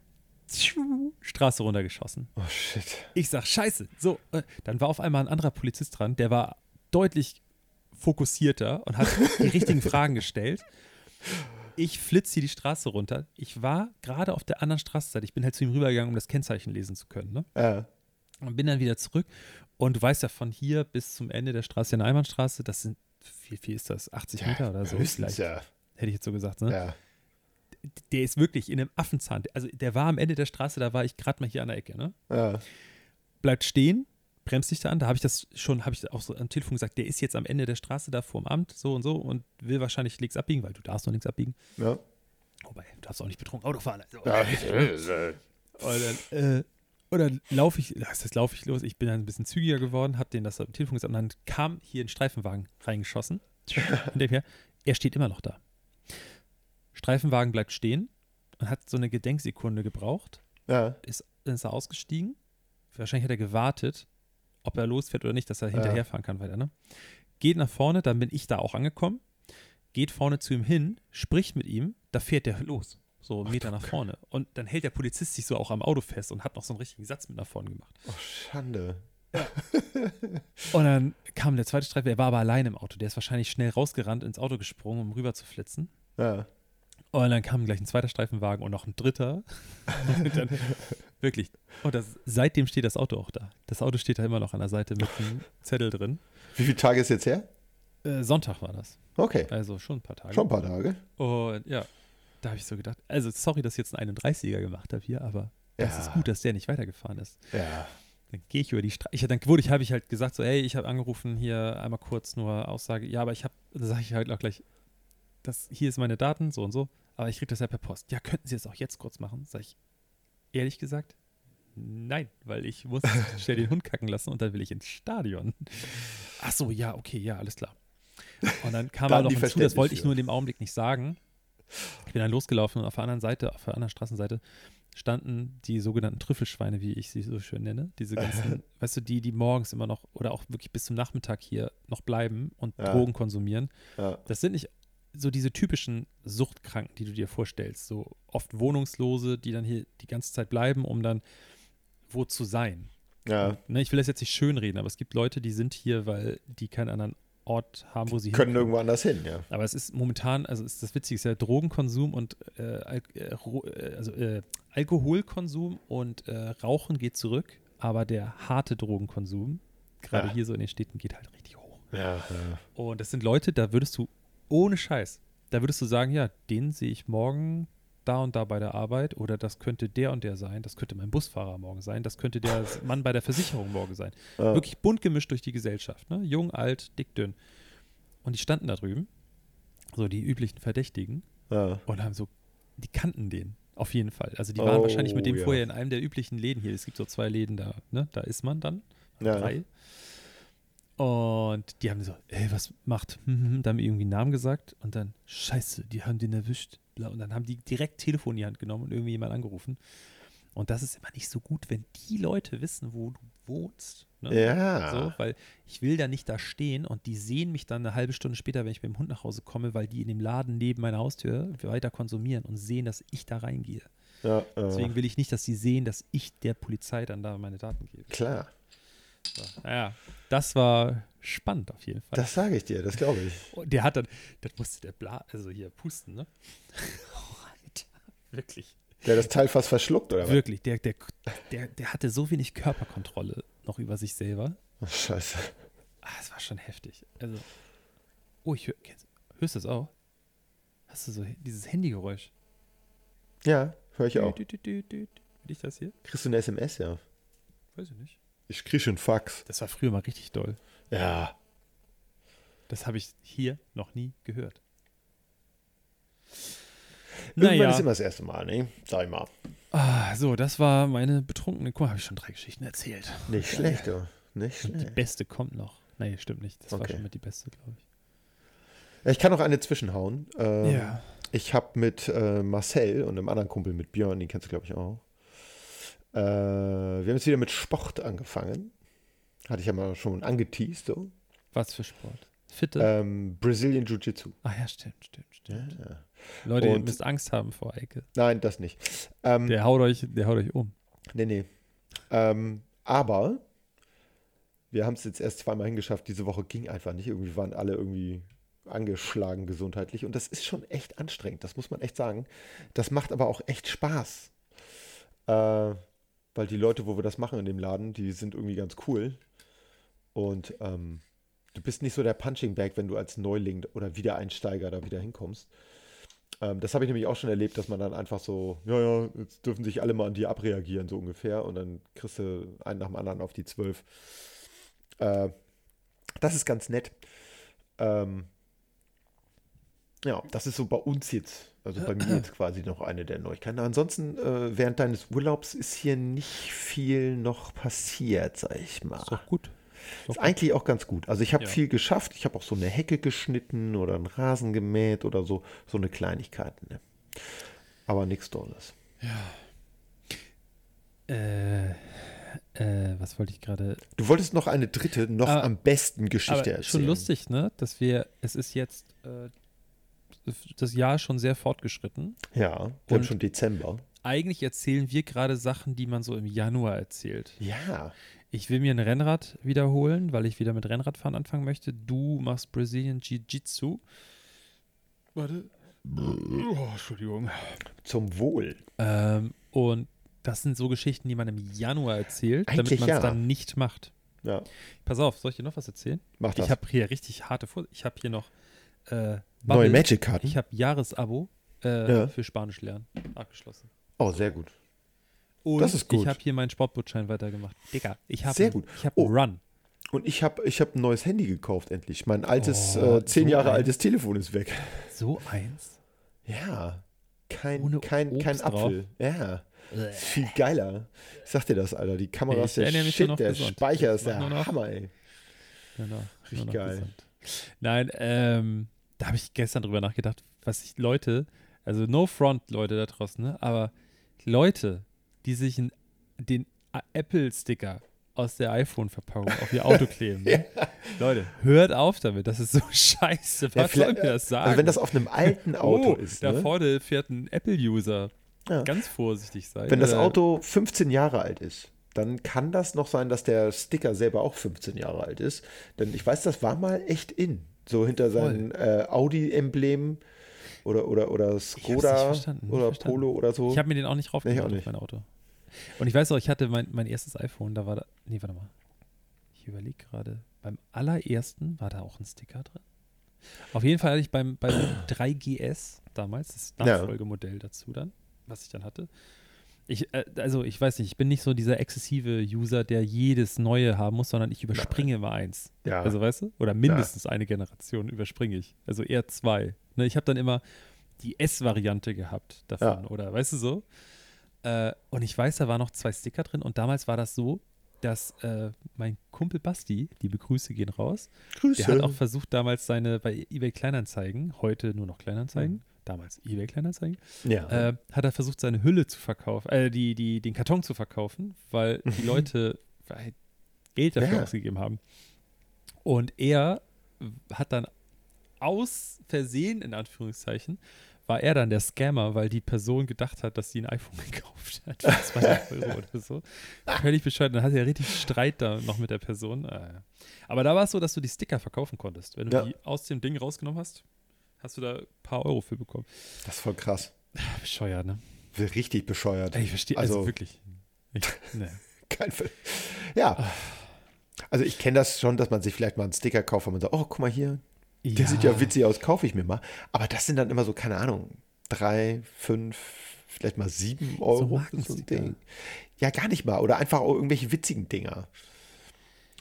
Straße runtergeschossen. Oh shit. Ich sag, scheiße. So, äh, dann war auf einmal ein anderer Polizist dran, der war deutlich fokussierter und hat die richtigen Fragen gestellt. Ich flitze hier die Straße runter. Ich war gerade auf der anderen Straßenseite. Ich bin halt zu ihm rübergegangen, um das Kennzeichen lesen zu können. Ne? Ja. Und bin dann wieder zurück. Und du weißt ja, von hier bis zum Ende der Straße, eine Einbahnstraße, das sind, wie viel ist das? 80 Meter oder so? Vielleicht, ja. hätte ich jetzt so gesagt. Ne? Ja. Der ist wirklich in einem Affenzahn. Also der war am Ende der Straße, da war ich gerade mal hier an der Ecke. Ne? Ja. bleibt stehen, bremst sich da an. Da habe ich das schon, habe ich auch so am Telefon gesagt, der ist jetzt am Ende der Straße da vorm Amt, so und so, und will wahrscheinlich links abbiegen, weil du darfst noch links abbiegen. Ja. Wobei, du darfst auch nicht betrunken Auto fahren. Also. Ja. Und dann, äh, und dann laufe ich, das heißt, laufe ich los. Ich bin dann ein bisschen zügiger geworden, habe den das am Telefon gesagt und dann kam hier ein Streifenwagen reingeschossen. Und dem her, er steht immer noch da. Streifenwagen bleibt stehen und hat so eine Gedenksekunde gebraucht Ja. ist, dann ist er ausgestiegen. Wahrscheinlich hat er gewartet, ob er losfährt oder nicht, dass er hinterherfahren kann weiter. Ne? Geht nach vorne, dann bin ich da auch angekommen. Geht vorne zu ihm hin, spricht mit ihm, da fährt der los. So einen Meter nach vorne. Und dann hält der Polizist sich so auch am Auto fest und hat noch so einen richtigen Satz mit nach vorne gemacht. Oh, Schande. Und dann kam der zweite Streifen, er war aber allein im Auto. Der ist wahrscheinlich schnell rausgerannt, ins Auto gesprungen, um rüber zu flitzen. Ja. Und dann kam gleich ein zweiter Streifenwagen und noch ein dritter. dann, wirklich. Und das, seitdem steht das Auto auch da. Das Auto steht da immer noch an der Seite mit einem Zettel drin. Wie viele Tage ist jetzt her? Äh, Sonntag war das. Okay. Also schon ein paar Tage. Schon ein paar Tage. Und ja, da habe ich so gedacht, also sorry, dass ich jetzt einen 31er gemacht habe hier, aber das Ja. ist gut, dass der nicht weitergefahren ist. Ja. Dann gehe ich über die Straße. Dann wurde ich, habe ich halt gesagt, so, ey, ich habe angerufen, hier einmal kurz nur Aussage. Ja, aber ich habe, da sage ich halt auch gleich, das, hier ist meine Daten, so und so, aber ich kriege das ja per Post. Ja, könnten Sie das auch jetzt kurz machen? Sag ich, Ehrlich gesagt, nein, weil ich muss schnell den Hund kacken lassen und dann will ich ins Stadion. Ach so, ja, okay, ja, alles klar. Und dann kam Da er noch hinzu, das wollte ich nur in dem Augenblick nicht sagen. Ich bin dann losgelaufen und auf der anderen Seite, auf der anderen Straßenseite, standen die sogenannten Trüffelschweine, wie ich sie so schön nenne. Diese ganzen, weißt du, die, die morgens immer noch oder auch wirklich bis zum Nachmittag hier noch bleiben und Ja. Drogen konsumieren. Ja. Das sind nicht so diese typischen Suchtkranken, die du dir vorstellst. So oft Wohnungslose, die dann hier die ganze Zeit bleiben, um dann wo zu sein. Ja. Ne, ich will das jetzt nicht schönreden, aber es gibt Leute, die sind hier, weil die keinen anderen Ort haben, wo sie Können irgendwo anders hin, ja. Aber es ist momentan, also ist das Witzige ist ja Drogenkonsum und äh, äh, äh, also äh, Alkoholkonsum und äh, Rauchen geht zurück, aber der harte Drogenkonsum, gerade Ja. hier so in den Städten, geht halt richtig hoch. Ja, ja. Und das sind Leute, da würdest du ohne Scheiß, da würdest du sagen, ja, den sehe ich morgen da und da bei der Arbeit oder das könnte der und der sein, das könnte mein Busfahrer morgen sein, das könnte der Mann bei der Versicherung morgen sein. Ja. Wirklich bunt gemischt durch die Gesellschaft, ne? Jung, alt, dick, dünn. Und die standen da drüben, so die üblichen Verdächtigen ja. und haben so, die kannten den. Auf jeden Fall. Also die waren Oh, wahrscheinlich mit dem ja. vorher in einem der üblichen Läden hier. Es gibt so zwei Läden da, ne? Da ist man dann. Ja. Drei. Und die haben so, ey, was macht? Hm, hm, hm. Da haben irgendwie einen Namen gesagt und dann, scheiße, die haben den erwischt. Und dann haben die direkt Telefon in die Hand genommen und irgendwie jemand angerufen. Und das ist immer nicht so gut, wenn die Leute wissen, wo du wohnst. Ne? Ja. So, weil ich will da nicht da stehen und die sehen mich dann eine halbe Stunde später, wenn ich mit dem Hund nach Hause komme, weil die in dem Laden neben meiner Haustür weiter konsumieren und sehen, dass ich da reingehe. ja, ja. Deswegen will ich nicht, dass sie sehen, dass ich der Polizei dann da meine Daten gebe. Klar. So. Naja, das war spannend auf jeden Fall. Das sage ich dir, das glaube ich. Und der hat dann, das musste der Bla, also hier pusten, ne? Oh, Alter, wirklich. Der hat das Teil fast verschluckt, oder was? Wirklich, der, der, der, der hatte so wenig Körperkontrolle noch über sich selber. Oh, scheiße. Ah, es war schon heftig. Also, oh, ich hör, kennst- hörst du das auch? Hast du so dieses Handygeräusch? Ja, höre ich auch. Will ich das hier? Kriegst du eine SMS, ja? Weiß ich nicht. Ich krieg schon Fax. Das war früher mal richtig doll. Ja. Das habe ich hier noch nie gehört. Irgendwann Naja. ist immer das erste Mal, ne? Sag ich mal. Ah, so, das war meine betrunkene. Guck mal, habe ich schon drei Geschichten erzählt. Nicht schlecht, du. Nicht Und die schlecht. beste kommt noch. Nee, stimmt nicht. Das war Okay. schon mit die beste, glaube ich. Ich kann noch eine zwischenhauen. Ähm, ja. Ich habe mit äh, Marcel und einem anderen Kumpel mit Björn, den kennst du glaube ich auch. Äh, wir haben jetzt wieder mit Sport angefangen. Hatte ich ja mal schon angeteased. So. Was für Sport? Fitte? Ähm, Brazilian Jiu-Jitsu. ah ja, stimmt, stimmt, stimmt. Ja. Leute, ihr Und- müsst Angst haben vor Eike. Nein, das nicht. Ähm, Der haut euch, der haut euch um. Nee, nee. Ähm, aber wir haben es jetzt erst zweimal hingeschafft. Diese Woche ging einfach nicht. Irgendwie waren alle irgendwie angeschlagen gesundheitlich. Und das ist schon echt anstrengend. Das muss man echt sagen. Das macht aber auch echt Spaß. Äh, weil die Leute, wo wir das machen in dem Laden, die sind irgendwie ganz cool. Und ähm, du bist nicht so der Punching Bag, wenn du als Neuling oder Wiedereinsteiger da wieder hinkommst. Ähm, das habe ich nämlich auch schon erlebt, dass man dann einfach so, ja, ja, jetzt dürfen sich alle mal an die abreagieren, so ungefähr. Und dann kriegst du einen nach dem anderen auf die zwölf. Äh, das ist ganz nett. Ähm, ja, das ist so bei uns jetzt, also bei mir jetzt quasi noch eine der Neuigkeiten. Ansonsten, äh, während deines Urlaubs ist hier nicht viel noch passiert, sag ich mal. Ist doch gut. Ist Ist doch eigentlich auch ganz gut. Also ich habe Ja. viel geschafft. Ich habe auch so eine Hecke geschnitten oder einen Rasen gemäht oder so. So eine Kleinigkeiten. Ne? Aber nichts Tolles. Äh, äh, was wollte ich gerade? Du wolltest noch eine dritte, noch Ah, am besten Geschichte Aber erzählen. schon lustig, ne? Dass wir, es ist jetzt äh, das Jahr ist schon sehr fortgeschritten. Ja, wir haben Und- schon Dezember. Eigentlich erzählen wir gerade Sachen, die man so im Januar erzählt. Ja, Ich will mir ein Rennrad wiederholen, weil ich wieder mit Rennradfahren anfangen möchte. Du machst Brazilian Jiu-Jitsu. Warte. Oh, Entschuldigung. zum Wohl. Ähm, und das sind so Geschichten, die man im Januar erzählt, damit Eigentlich man es ja. dann nicht macht. Ja, Pass auf, soll ich dir noch was erzählen? mach das. Ich habe hier richtig harte Vor Ich habe hier noch äh, Neue. Magic-Karten. Ich habe Jahresabo äh, Ja. für Spanisch lernen abgeschlossen. Oh, sehr gut. Und Das ist gut. ich habe hier meinen Sportbootschein weitergemacht. Digga, ich habe Sehr gut. Ich habe Oh. Run. Und ich habe ich hab ein neues Handy gekauft, endlich. Mein altes, Oh, äh, zehn so Jahre ein- altes Telefon ist weg. So eins. Ja. Kein, Ohne kein, kein Obst drauf. Apfel. Ja. Viel geiler. Ich sag dir das, Alter. Die Kamera ist der Shit, der gesund. Speicher Ich ist der Hammer, ey. Genau, Richtig geil. gesund. Nein, ähm, da habe ich gestern drüber nachgedacht, was ich Leute, also no front Leute da draußen, ne? aber Leute, die sich einen, den Apple-Sticker aus der iPhone-Verpackung auf ihr Auto kleben. Ne? Leute, hört auf damit, das ist so scheiße. Ja, Was soll vielleicht- mir das sagen? Also wenn das auf einem alten Auto oh, ist, da ne? vorne fährt ein Apple-User. Ja. Ganz vorsichtig sein. wenn das Äh, Auto 15 Jahre alt ist, dann kann das noch sein, dass der Sticker selber auch 15 Jahre alt ist. Denn ich weiß, das war mal echt in. So hinter seinen äh, Audi-Emblemen oder, oder, oder Skoda oder verstanden. Polo oder so. Ich habe mir den auch nicht Nee, ich raufgemacht auch auf nicht. mein Auto. Und ich weiß auch, ich hatte mein, mein erstes iPhone, da war da. Nee, warte mal. Ich überlege gerade. Beim allerersten war da auch ein Sticker drin. Auf jeden Fall hatte ich beim, beim 3GS damals, das. Nachfolgemodell dazu dann, was ich dann hatte. Ich, äh, also ich weiß nicht, ich bin nicht so dieser exzessive User, der jedes Neue haben muss, sondern ich überspringe immer eins. Ja. Also weißt du? Oder mindestens eine Generation überspringe ich. Also eher zwei. Ne, ich habe dann immer die S-Variante gehabt davon. Ja. Oder weißt du so? Äh, und ich weiß, da waren noch zwei Sticker drin und damals war das so, dass äh, mein Kumpel Basti, liebe Grüße gehen raus, Grüße. der hat auch versucht damals seine bei eBay Kleinanzeigen, heute nur noch Kleinanzeigen, Mhm. Damals eBay Kleinanzeigen, ja. äh, hat er versucht seine Hülle zu verkaufen, äh, die, die, den Karton zu verkaufen, weil die Leute Geld dafür Ja. ausgegeben haben. Und er hat dann aus Versehen, in Anführungszeichen, war er dann der Scammer, weil die Person gedacht hat, dass sie ein iPhone gekauft hat für 200 Euro oder so. Völlig bescheuert. Dann hatte er richtig Streit da noch mit der Person. Äh, Aber da war es so, dass du die Sticker verkaufen konntest. Wenn du Ja. die aus dem Ding rausgenommen hast, hast du da ein paar Euro für bekommen. das ist voll krass. Bescheuert, ne? Richtig bescheuert. Ich verstehe, also, Also- wirklich. Ich, ne. Kein Fall. Ja. Also ich kenne das schon, dass man sich vielleicht mal einen Sticker kauft, und man sagt, oh, guck mal hier, der sieht ja witzig aus, kaufe ich mir mal. Aber das sind dann immer so, keine Ahnung, drei, fünf, vielleicht mal sieben Euro für so ein. Ding. Ja, gar nicht mal. Oder einfach auch irgendwelche witzigen Dinger.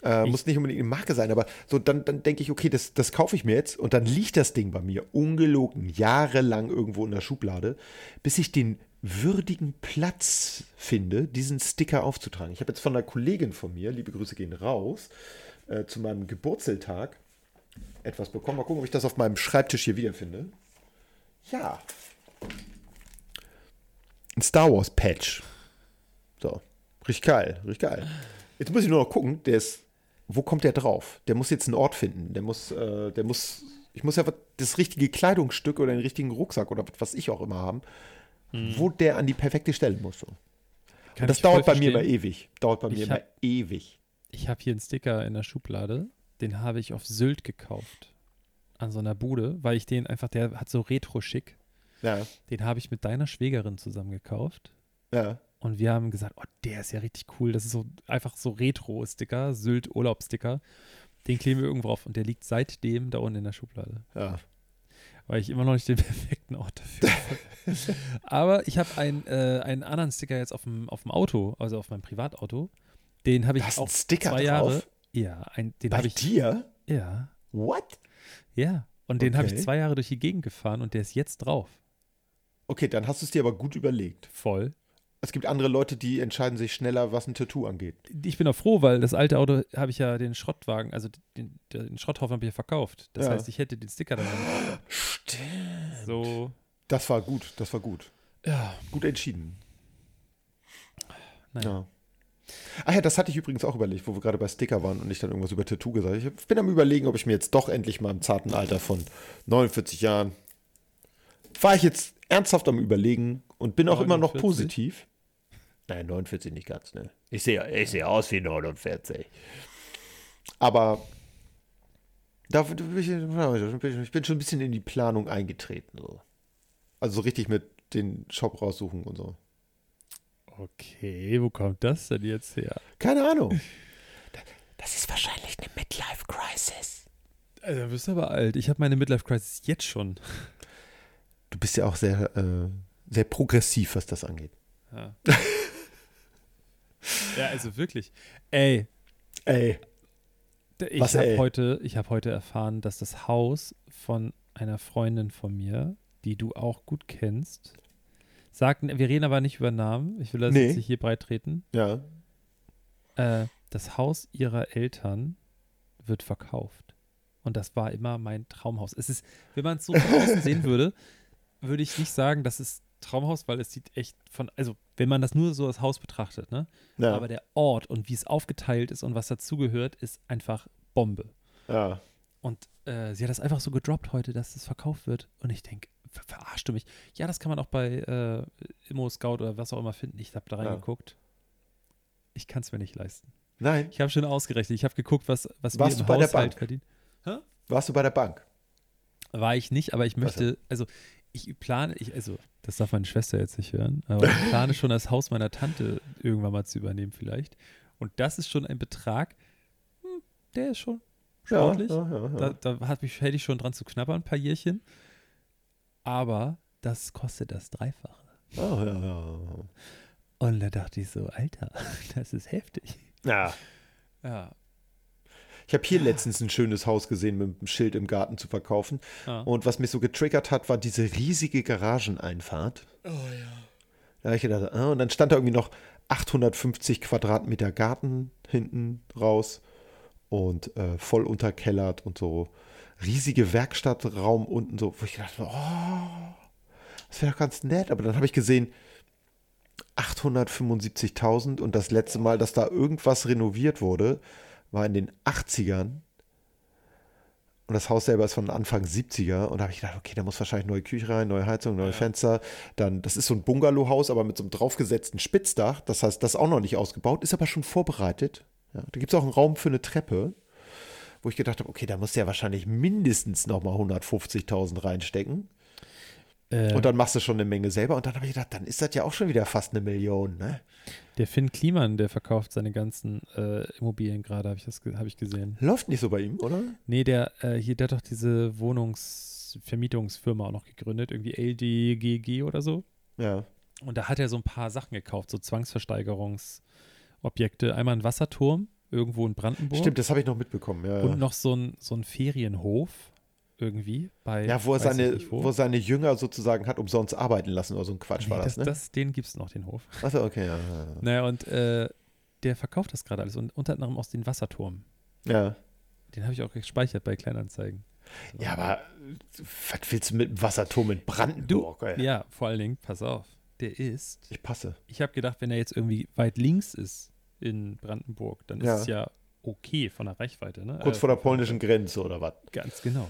Äh, muss nicht unbedingt eine Marke sein, aber so dann, dann denke ich, okay, das, das kaufe ich mir jetzt und dann liegt das Ding bei mir ungelogen jahrelang irgendwo in der Schublade, bis ich den würdigen Platz finde, diesen Sticker aufzutragen. Ich habe jetzt von einer Kollegin von mir, liebe Grüße gehen raus, äh, zu meinem Geburtstag etwas bekommen. Mal gucken, ob ich das auf meinem Schreibtisch hier wiederfinde. Ja. Ein Star Wars Patch. So. Richtig geil, richtig geil. Jetzt muss ich nur noch gucken, der ist, wo kommt der drauf? Der muss jetzt einen Ort finden. Der muss, äh, der muss, ich muss ja das richtige Kleidungsstück oder den richtigen Rucksack oder was ich auch immer haben, wo der an die perfekte Stelle muss. Und das dauert bei mir verstehen. immer ewig. Dauert bei mir Ich immer hab- ewig. Ich habe hier einen Sticker in der Schublade, den habe ich auf Sylt gekauft. An so einer Bude, weil ich den einfach, der hat so retro-schick. Ja, Den habe ich mit deiner Schwägerin zusammen gekauft. ja. Und wir haben gesagt, oh, der ist ja richtig cool. Das ist so einfach so Retro-Sticker, Sylt-Urlaub-Sticker. Den kleben wir irgendwo drauf und der liegt seitdem da unten in der Schublade. ja. Weil ich immer noch nicht den perfekten Ort dafür habe. Aber ich habe ein, äh, einen anderen Sticker jetzt auf dem, auf dem Auto, also auf meinem Privatauto. Den habe ich Da ist auch Sticker zwei drauf? Jahre. Ja, ein, den habe ich. dir? Ja, What? ja. Und den habe ich Okay. zwei Jahre durch die Gegend gefahren und der ist jetzt drauf. Okay, dann hast du es dir aber gut überlegt. Voll. Es gibt andere Leute, die entscheiden sich schneller, was ein Tattoo angeht. Ich bin auch froh, weil das alte Auto habe ich ja den Schrottwagen, also den, den Schrotthaufen habe ich ja verkauft. Das Ja. heißt, ich hätte den Sticker dann Stimmt. so. Das war gut, das war gut. Ja, Gut entschieden. naja. Ja. Ach ja, das hatte ich übrigens auch überlegt, wo wir gerade bei Sticker waren und ich dann irgendwas über Tattoo gesagt habe. Ich bin am überlegen, ob ich mir jetzt doch endlich mal im zarten Alter von 49 Jahren war ich jetzt ernsthaft am überlegen und bin auch immer noch 49? positiv. Nein, 49 nicht ganz, ne? Ich sehe ich sehe aus wie 49. Aber da bin ich, ich bin schon ein bisschen in die Planung eingetreten. So. Also so richtig mit den Shop raussuchen und so. Okay, wo kommt das denn jetzt her? Keine Ahnung. Das ist wahrscheinlich eine Midlife-Crisis. Also, du bist aber alt. Ich habe meine Midlife-Crisis jetzt schon. Du bist ja auch sehr, äh, sehr progressiv, was das angeht. Ja. ja, also wirklich. Ey, Ey. ich habe heute, ich habe heute erfahren, dass das Haus von einer Freundin von mir, die du auch gut kennst, sagten, wir reden aber nicht über Namen. Ich will das Nee. jetzt nicht hier breit treten. Ja. Äh, das Haus ihrer Eltern wird verkauft. Und das war immer mein Traumhaus. Es ist, wenn man es so von außen sehen würde, würde ich nicht sagen, das ist Traumhaus, weil es sieht echt von, also wenn man das nur so als Haus betrachtet, ne? Ja. Aber der Ort und wie es aufgeteilt ist und was dazugehört, ist einfach Bombe. ja. Und äh, sie hat das einfach so gedroppt heute, dass es verkauft wird. Und ich denke, ver verarscht du mich? Ja, das kann man auch bei äh, Immo Scout oder was auch immer finden. Ich habe da Ja. reingeguckt. Ich kann es mir nicht leisten. Nein. Ich habe schon ausgerechnet. Ich habe geguckt, was, was Warst wir im du bei der Haushalt Bank? verdienen. Warst du bei der Bank? War ich nicht, aber ich möchte, also ich plane, ich, also das darf meine Schwester jetzt nicht hören, aber ich plane schon das Haus meiner Tante irgendwann mal zu übernehmen vielleicht. Und das ist schon ein Betrag, hm, der ist schon sportlich. Ja, ja, ja, Da, da hat mich, hätte ich schon dran zu knabbern, ein paar Jährchen. Aber das kostet das Dreifache. Oh, ja, ja. Und da dachte ich so, Alter, das ist heftig. ja. Ja. Ich habe hier letztens ein schönes Haus gesehen mit einem Schild im Garten zu verkaufen. ja. Und was mich so getriggert hat, war diese riesige Garageneinfahrt. Oh ja. Da habe ich gedacht, ah, und dann stand da irgendwie noch 850 Quadratmeter Garten hinten raus und äh, voll unterkellert und so riesige Werkstattraum unten so, wo ich gedacht habe, oh, das wäre doch ganz nett. Aber dann habe ich gesehen, 875.000 und das letzte Mal, dass da irgendwas renoviert wurde, war in den 80ern. Und das Haus selber ist von Anfang 70er. Und da habe ich gedacht, okay, da muss wahrscheinlich neue Küche rein, neue Heizung, neue Fenster. Dann, das ist so ein Bungalow-Haus, aber mit so einem draufgesetzten Spitzdach. Das heißt, das ist auch noch nicht ausgebaut, ist aber schon vorbereitet. Ja, da gibt es auch einen Raum für eine Treppe, wo ich gedacht habe, okay, da muss ja wahrscheinlich mindestens nochmal 150.000 reinstecken. Äh, Und dann machst du schon eine Menge selber. Und dann habe ich gedacht, dann ist das ja auch schon wieder fast eine Million. Ne? der Finn Kliman, der verkauft seine ganzen äh, Immobilien gerade, habe ich, das hab ich gesehen. Läuft nicht so bei ihm, oder? Nee, der, äh, hier, der hat doch diese Wohnungsvermietungsfirma auch noch gegründet, irgendwie LDGG oder so. Ja. Und da hat er so ein paar Sachen gekauft, so Zwangsversteigerungsobjekte. Einmal ein Wasserturm, irgendwo in Brandenburg. Stimmt, das habe ich noch mitbekommen. Ja, Und noch so ein, so ein Ferienhof irgendwie bei. ja wo, er seine, nicht wo. seine Jünger sozusagen hat umsonst arbeiten lassen oder so ein Quatsch nee, war das, das, ne? das, den gibt es noch, den Hof. Achso, okay, ja. ja, Naja, und äh, der verkauft das gerade alles und unter anderem aus den Wasserturm. Ja, Den habe ich auch gespeichert bei Kleinanzeigen. ja aber was willst du mit dem Wasserturm in Brandenburg? ey? Ja, vor allen Dingen, pass auf, der ist. Ich passe. Ich habe gedacht, wenn er jetzt irgendwie weit links ist in Brandenburg, dann ist Ja. es ja okay von der Reichweite. Ne? Kurz Äh, vor der polnischen Grenze oder was? Ganz genau.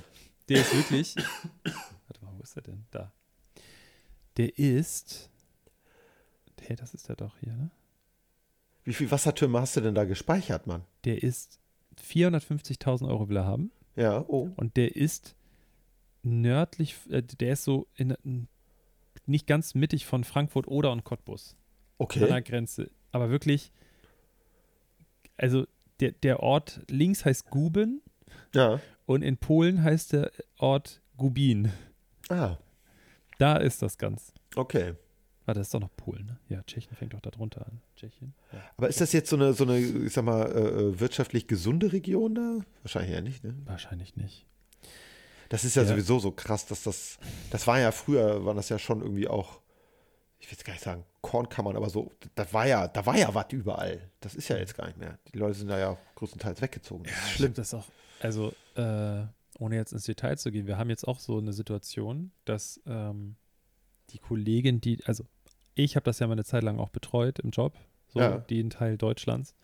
Der ist wirklich. warte mal, wo ist er denn? Da. Der ist. Hey, das ist er doch hier, ne? Wie viel Wassertürme hast du denn da gespeichert, Mann? Der ist 450.000 Euro will er haben. Ja, oh. Und der ist nördlich, äh, der ist so in, in, nicht ganz mittig von Frankfurt oder und Cottbus. An der Okay. Grenze. Aber wirklich, also der, der Ort links heißt Guben Ja. und in Polen heißt der Ort Gubin. Ah, Da ist das ganz. okay. Warte, das ist doch noch Polen, ne? Ja, Tschechien fängt doch da drunter an. Tschechien. Ja. Aber ist das jetzt so eine, so eine ich sag mal, äh, äh, wirtschaftlich gesunde Region da? Wahrscheinlich ja nicht, ne? Wahrscheinlich nicht. Das ist ja, Ja. sowieso so krass, dass das, das war ja früher, waren das ja schon irgendwie auch, ich will jetzt gar nicht sagen Kornkammern, aber so, das war ja, da war ja was überall. Das ist ja jetzt gar nicht mehr. Die Leute sind da ja größtenteils weggezogen. Das ist schlimm. Das auch, also, äh, ohne jetzt ins Detail zu gehen, wir haben jetzt auch so eine Situation, dass ähm, die Kollegin, die, also ich habe das ja mal eine Zeit lang auch betreut im Job, so Ja. den Teil Deutschlands.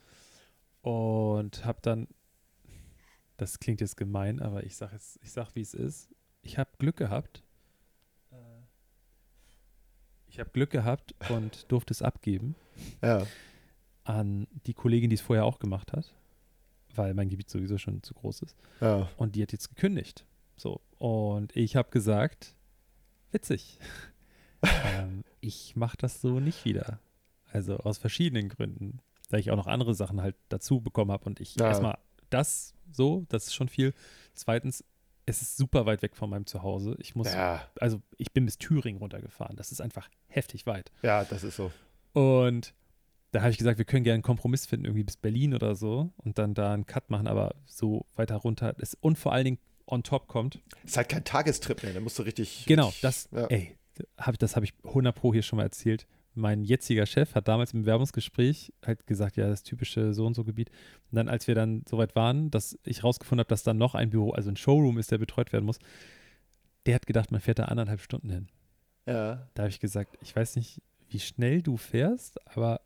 Und habe dann, das klingt jetzt gemein, aber ich sage jetzt, ich sag, wie es ist. Ich habe Glück gehabt. Äh, Ich habe Glück gehabt und durfte es abgeben Ja. an die Kollegin, die es vorher auch gemacht hat, weil mein Gebiet sowieso schon zu groß ist. Ja. Und die hat jetzt gekündigt. So. Und ich habe gesagt, witzig. ähm, ich mache das so nicht wieder. Also aus verschiedenen Gründen. Da ich auch noch andere Sachen halt dazu bekommen habe. Und ich Ja. erstmal das so, das ist schon viel. Zweitens, es ist super weit weg von meinem Zuhause. Ich muss, Ja. also ich bin bis Thüringen runtergefahren. Das ist einfach heftig weit. Ja, das ist so. Und da habe ich gesagt, wir können gerne einen Kompromiss finden, irgendwie bis Berlin oder so und dann da einen Cut machen, aber so weiter runter. Das, und vor allen Dingen on top kommt. Ist halt kein Tagestrip mehr, da musst du richtig. Genau, richtig, das, Ja. ey, hab, das habe ich 100 Pro hier schon mal erzählt. Mein jetziger Chef hat damals im Bewerbungsgespräch halt gesagt, ja, das typische so und so Gebiet. Und dann, als wir dann soweit waren, dass ich rausgefunden habe, dass dann noch ein Büro, also ein Showroom ist, der betreut werden muss, der hat gedacht, man fährt da anderthalb Stunden hin. Ja. Da habe ich gesagt, ich weiß nicht, wie schnell du fährst, aber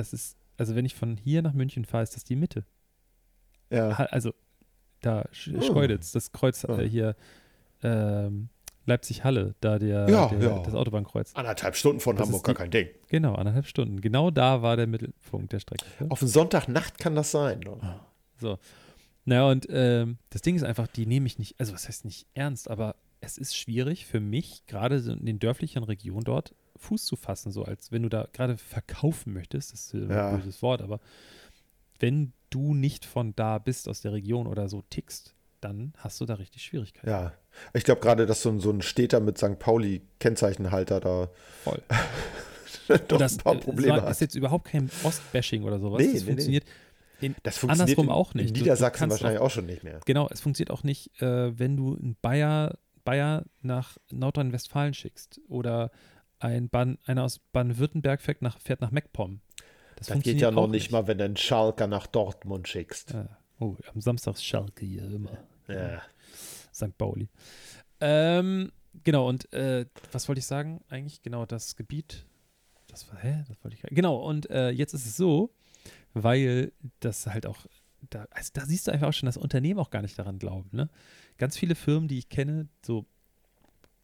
das ist, also wenn ich von hier nach München fahre, ist das die Mitte. Ja. Also da Sch Oh. Schkeuditz, das Kreuz Oh. äh, hier ähm, Leipzig-Halle, da der, Ja, der ja. das Autobahnkreuz. Anderthalb Stunden von Das Hamburg, gar kein Ding. Genau, anderthalb Stunden. Genau da war der Mittelpunkt der Strecke. Auf einen Sonntagnacht kann das sein. Ne? So. Naja, und ähm, das Ding ist einfach, die nehme ich nicht, also was heißt nicht ernst, aber es ist schwierig für mich, gerade so in den dörflichen Regionen dort, Fuß zu fassen, so als wenn du da gerade verkaufen möchtest, das ist äh, Ja. ein böses Wort, aber wenn du nicht von da bist, aus der Region oder so tickst, dann hast du da richtig Schwierigkeiten. Ja. Ich glaube gerade, dass so ein, so ein Städter mit St. Pauli-Kennzeichenhalter da Voll. doch das ein paar äh, Probleme war- hat. ist jetzt überhaupt kein Ostbashing oder sowas. Nee, das nee, funktioniert in, Das funktioniert andersrum in, auch nicht. in Du- du Niedersachsen kannst wahrscheinlich auch schon nicht mehr. Genau, es funktioniert auch nicht, äh, wenn du einen Bayer, Bayer nach Nordrhein-Westfalen schickst oder ein Ban, einer aus Baden-Württemberg fährt nach, fährt nach MacPom. Das, Das geht ja noch auch nicht mal, wenn du einen Schalker nach Dortmund schickst. Ja. Oh, am Samstag Schalke hier immer. Ja. St. Pauli. Ähm, genau, und äh, was wollte ich sagen? Eigentlich genau das Gebiet. Das war, hä? Das wollte ich. Genau, und äh, jetzt ist es so, weil das halt auch, da, also da siehst du einfach auch schon, dass Unternehmen auch gar nicht daran glauben. Ne? Ganz viele Firmen, die ich kenne, so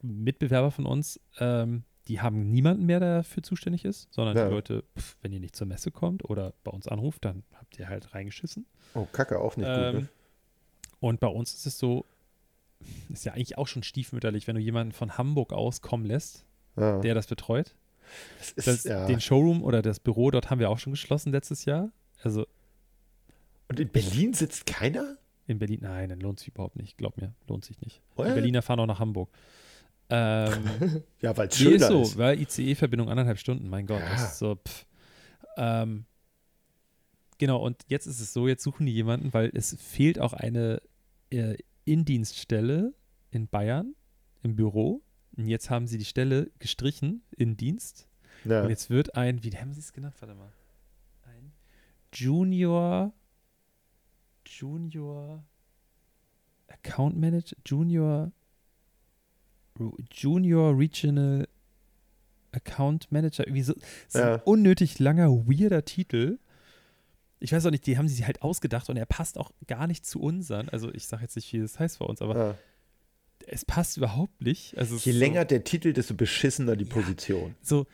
Mitbewerber von uns, ähm, die haben niemanden mehr, der dafür zuständig ist, sondern Ja. die Leute, pff, wenn ihr nicht zur Messe kommt oder bei uns anruft, dann habt ihr halt reingeschissen. Oh, Kacke, auch nicht gut. Ähm, Ne? Und bei uns ist es so, ist ja eigentlich auch schon stiefmütterlich, wenn du jemanden von Hamburg aus kommen lässt, Ja. der das betreut. Das ist, Das, ja. Den Showroom oder das Büro dort haben wir auch schon geschlossen letztes Jahr. Also Und in Berlin sitzt keiner? in Berlin, nein, dann lohnt sich überhaupt nicht. Glaub mir, lohnt sich nicht. Die? Berliner fahren auch nach Hamburg. Ähm, Ja, weil es schöner ist so, ist. weil ICE-Verbindung anderthalb Stunden, mein Gott, Ja. das ist so, pff. Ähm, genau, und jetzt ist es so, jetzt suchen die jemanden, weil es fehlt auch eine äh, Indienststelle in Bayern im Büro. Und jetzt haben sie die Stelle gestrichen in Dienst. Ja. Und jetzt wird ein, wie haben sie es genannt? Warte mal. Ein Junior, Junior Account Manager, Junior, Junior Regional Account Manager, irgendwie so, so Ja. ein unnötig langer, weirder Titel. Ich weiß auch nicht, die haben sie sich halt ausgedacht und er passt auch gar nicht zu unseren. Also ich sage jetzt nicht, wie das heißt bei uns, aber Ja. es passt überhaupt nicht. Also es Je länger der Titel, desto beschissener die Ja. Position. so,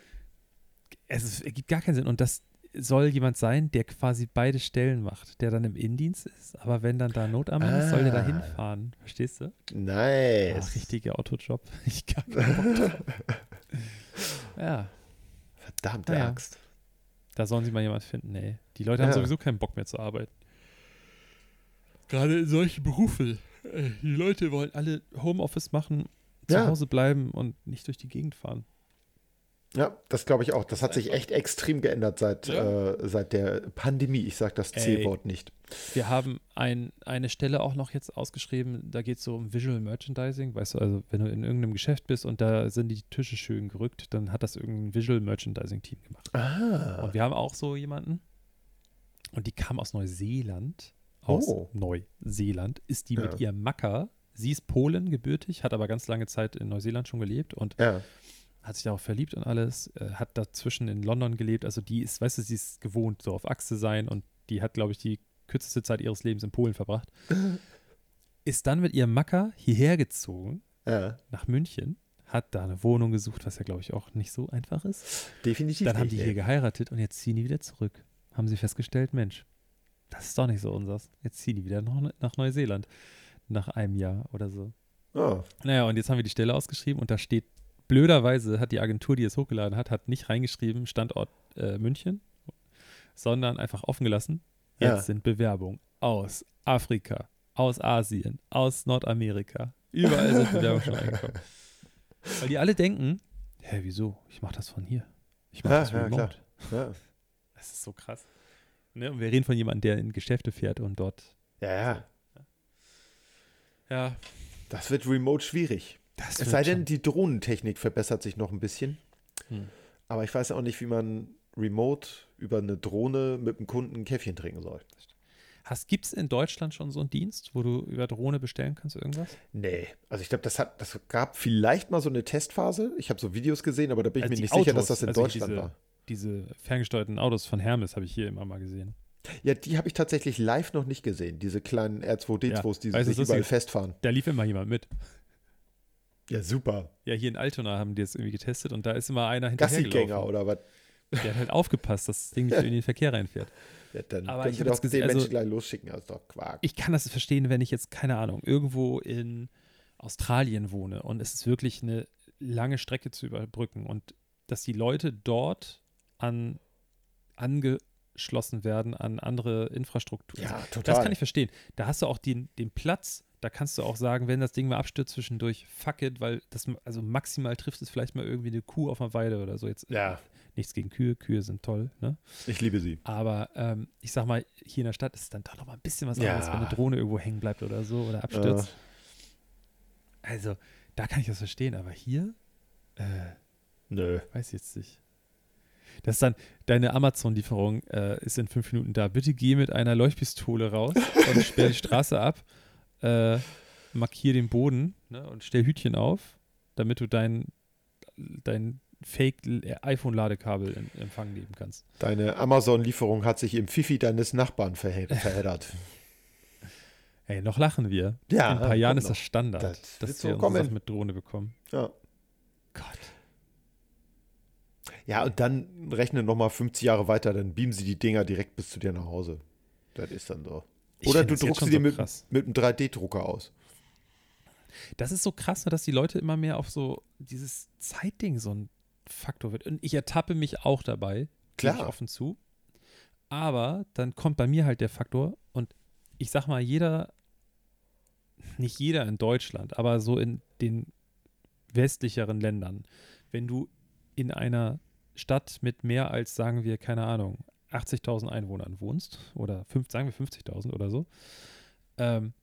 es ist- ergibt gar keinen Sinn. Und das soll jemand sein, der quasi beide Stellen macht, der dann im Innendienst ist, aber wenn dann da Notarmee ist, soll der da Ah. hinfahren. Verstehst du? Nice. Ach, richtiger Autojob. Ich gar. Ja, Verdammte Ja. Axt. da sollen sie mal jemand finden, nee. Die Leute haben Ja. sowieso keinen Bock mehr zu arbeiten. Gerade in solchen Berufen. Äh, Die Leute wollen alle Homeoffice machen, zu Ja. Hause bleiben und nicht durch die Gegend fahren. Ja, das glaube ich auch. Das hat sich echt extrem geändert seit, Ja. äh, seit der Pandemie. Ich sage das. C-Wort nicht. Wir haben ein, eine Stelle auch noch jetzt ausgeschrieben, da geht es so um Visual Merchandising. Weißt du, also wenn du in irgendeinem Geschäft bist und da sind die Tische schön gerückt, dann hat das irgendein Visual Merchandising Team gemacht. Ah. Und wir haben auch so jemanden und die kam aus Neuseeland. Aus Oh. Neuseeland ist die Ja. mit ihrem Macker. Sie ist Polen gebürtig, hat aber ganz lange Zeit in Neuseeland schon gelebt und Ja. Hat sich darauf verliebt und alles, äh, hat dazwischen in London gelebt. Also die ist, weißt du, sie ist gewohnt, so auf Achse sein und die hat, glaube ich, die kürzeste Zeit ihres Lebens in Polen verbracht. ist dann mit ihrem Macker hierher gezogen, ja. nach München, hat da eine Wohnung gesucht, was ja, glaube ich, auch nicht so einfach ist. Definitiv Dann haben die hier geheiratet und jetzt ziehen die wieder zurück. Haben sie festgestellt, Mensch, das ist doch nicht so unseres. Jetzt ziehen die wieder nach, nach Neuseeland. Nach einem Jahr oder so. Ah. Naja, und jetzt haben wir die Stelle ausgeschrieben und da steht, blöderweise hat die Agentur, die es hochgeladen hat, hat nicht reingeschrieben, Standort äh, München, sondern einfach offen gelassen. Jetzt Ja. sind Bewerbungen aus Afrika, aus Asien, aus Nordamerika. Überall sind Bewerbungen schon reingekommen. Weil die alle denken, hä, wieso? Ich mache das von hier. Ich mache Ja, das remote. Ja. Das ist so krass. Ne? Und wir reden von jemandem, der in Geschäfte fährt und dort. ja, ja. Ja, Das wird remote schwierig. Das es sei denn, die Drohnentechnik verbessert sich noch ein bisschen. Hm. Aber ich weiß auch nicht, wie man remote über eine Drohne mit dem Kunden ein Käffchen trinken soll. Gibt es in Deutschland schon so einen Dienst, wo du über Drohne bestellen kannst, irgendwas? Nee, also ich glaube, das das gab vielleicht mal so eine Testphase. Ich habe so Videos gesehen, aber da bin ich also mir nicht Autos, sicher, dass das in also Deutschland diese, war. Diese ferngesteuerten Autos von Hermes habe ich hier immer mal gesehen. Ja, die habe ich tatsächlich live noch nicht gesehen, diese kleinen R2D2s, ja, die weißt, sich überall festfahren. Da lief immer jemand mit. Ja, super. Ja, hier in Altona haben die jetzt irgendwie getestet und da ist immer einer hinterhergelaufen. oder was? Der hat halt aufgepasst, dass das Ding nicht in den Verkehr reinfährt. Ja, dann Aber ich doch gesehen, den also, Menschen gleich losschicken, das ist doch Quark. Ich kann das verstehen, wenn ich jetzt, keine Ahnung, irgendwo in Australien wohne und es ist wirklich eine lange Strecke zu überbrücken und dass die Leute dort an angeschlossen werden an andere Infrastruktur. Ja, total. Das kann ich verstehen. Da hast du auch den, den Platz, da kannst du auch sagen, wenn das Ding mal abstürzt zwischendurch, fuck it, weil das, also maximal trifft es vielleicht mal irgendwie eine Kuh auf einer Weide oder so. Jetzt ja. nichts gegen Kühe, Kühe sind toll, ne? Ich liebe sie. Aber ähm, ich sag mal, hier in der Stadt ist es dann doch noch mal ein bisschen was ja. anderes, wenn eine Drohne irgendwo hängen bleibt oder so oder abstürzt. Ja. Also, da kann ich das verstehen, aber hier, äh, Nö. Weiß jetzt nicht. Das ist dann, deine Amazon-Lieferung äh, ist in fünf Minuten da. Bitte geh mit einer Leuchtpistole raus und sperr die Straße ab, äh, markier den Boden ne, und stell Hütchen auf, damit du dein, dein Fake-iPhone-Ladekabel in Empfang nehmen kannst. Deine Amazon-Lieferung hat sich im Fifi deines Nachbarn verheddert. Ey, noch lachen wir. Ja, in ein paar Jahren ist das Standard, das dass wir so Sachen mit Drohne bekommen. Ja. Gott. Ja, und dann rechne nochmal 50 Jahre weiter, dann beamen sie die Dinger direkt bis zu dir nach Hause. Das ist dann so. Oder du druckst sie dir so mit, mit einem 3D-Drucker aus. Das ist so krass, ne, dass die Leute immer mehr auf so dieses Zeitding so ein Faktor wird. Und ich ertappe mich auch dabei, klar offen zu. Aber dann kommt bei mir halt der Faktor und ich sag mal, jeder, nicht jeder in Deutschland, aber so in den westlicheren Ländern, wenn du in einer Stadt mit mehr als, sagen wir, keine Ahnung, 80.000 Einwohnern wohnst oder fünf, sagen wir 50.000 oder so, ähm,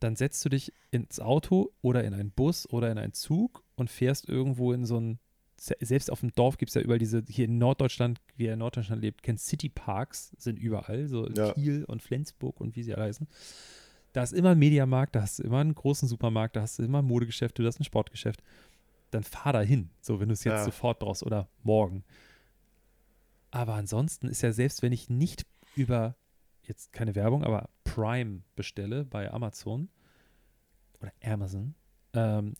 dann setzt du dich ins Auto oder in einen Bus oder in einen Zug und fährst irgendwo in so ein, selbst auf dem Dorf gibt es ja überall diese, hier in Norddeutschland, wie er in Norddeutschland lebt, kennt Cityparks, sind überall, so ja. Kiel und Flensburg und wie sie alle heißen. Da ist immer ein Mediamarkt, da hast du immer einen großen Supermarkt, da hast du immer ein Modegeschäft, du hast ein Sportgeschäft dann fahr da hin, so wenn du es jetzt ja. sofort brauchst oder morgen. Aber ansonsten ist ja selbst, wenn ich nicht über, jetzt keine Werbung, aber Prime bestelle bei Amazon oder Amazon, ähm,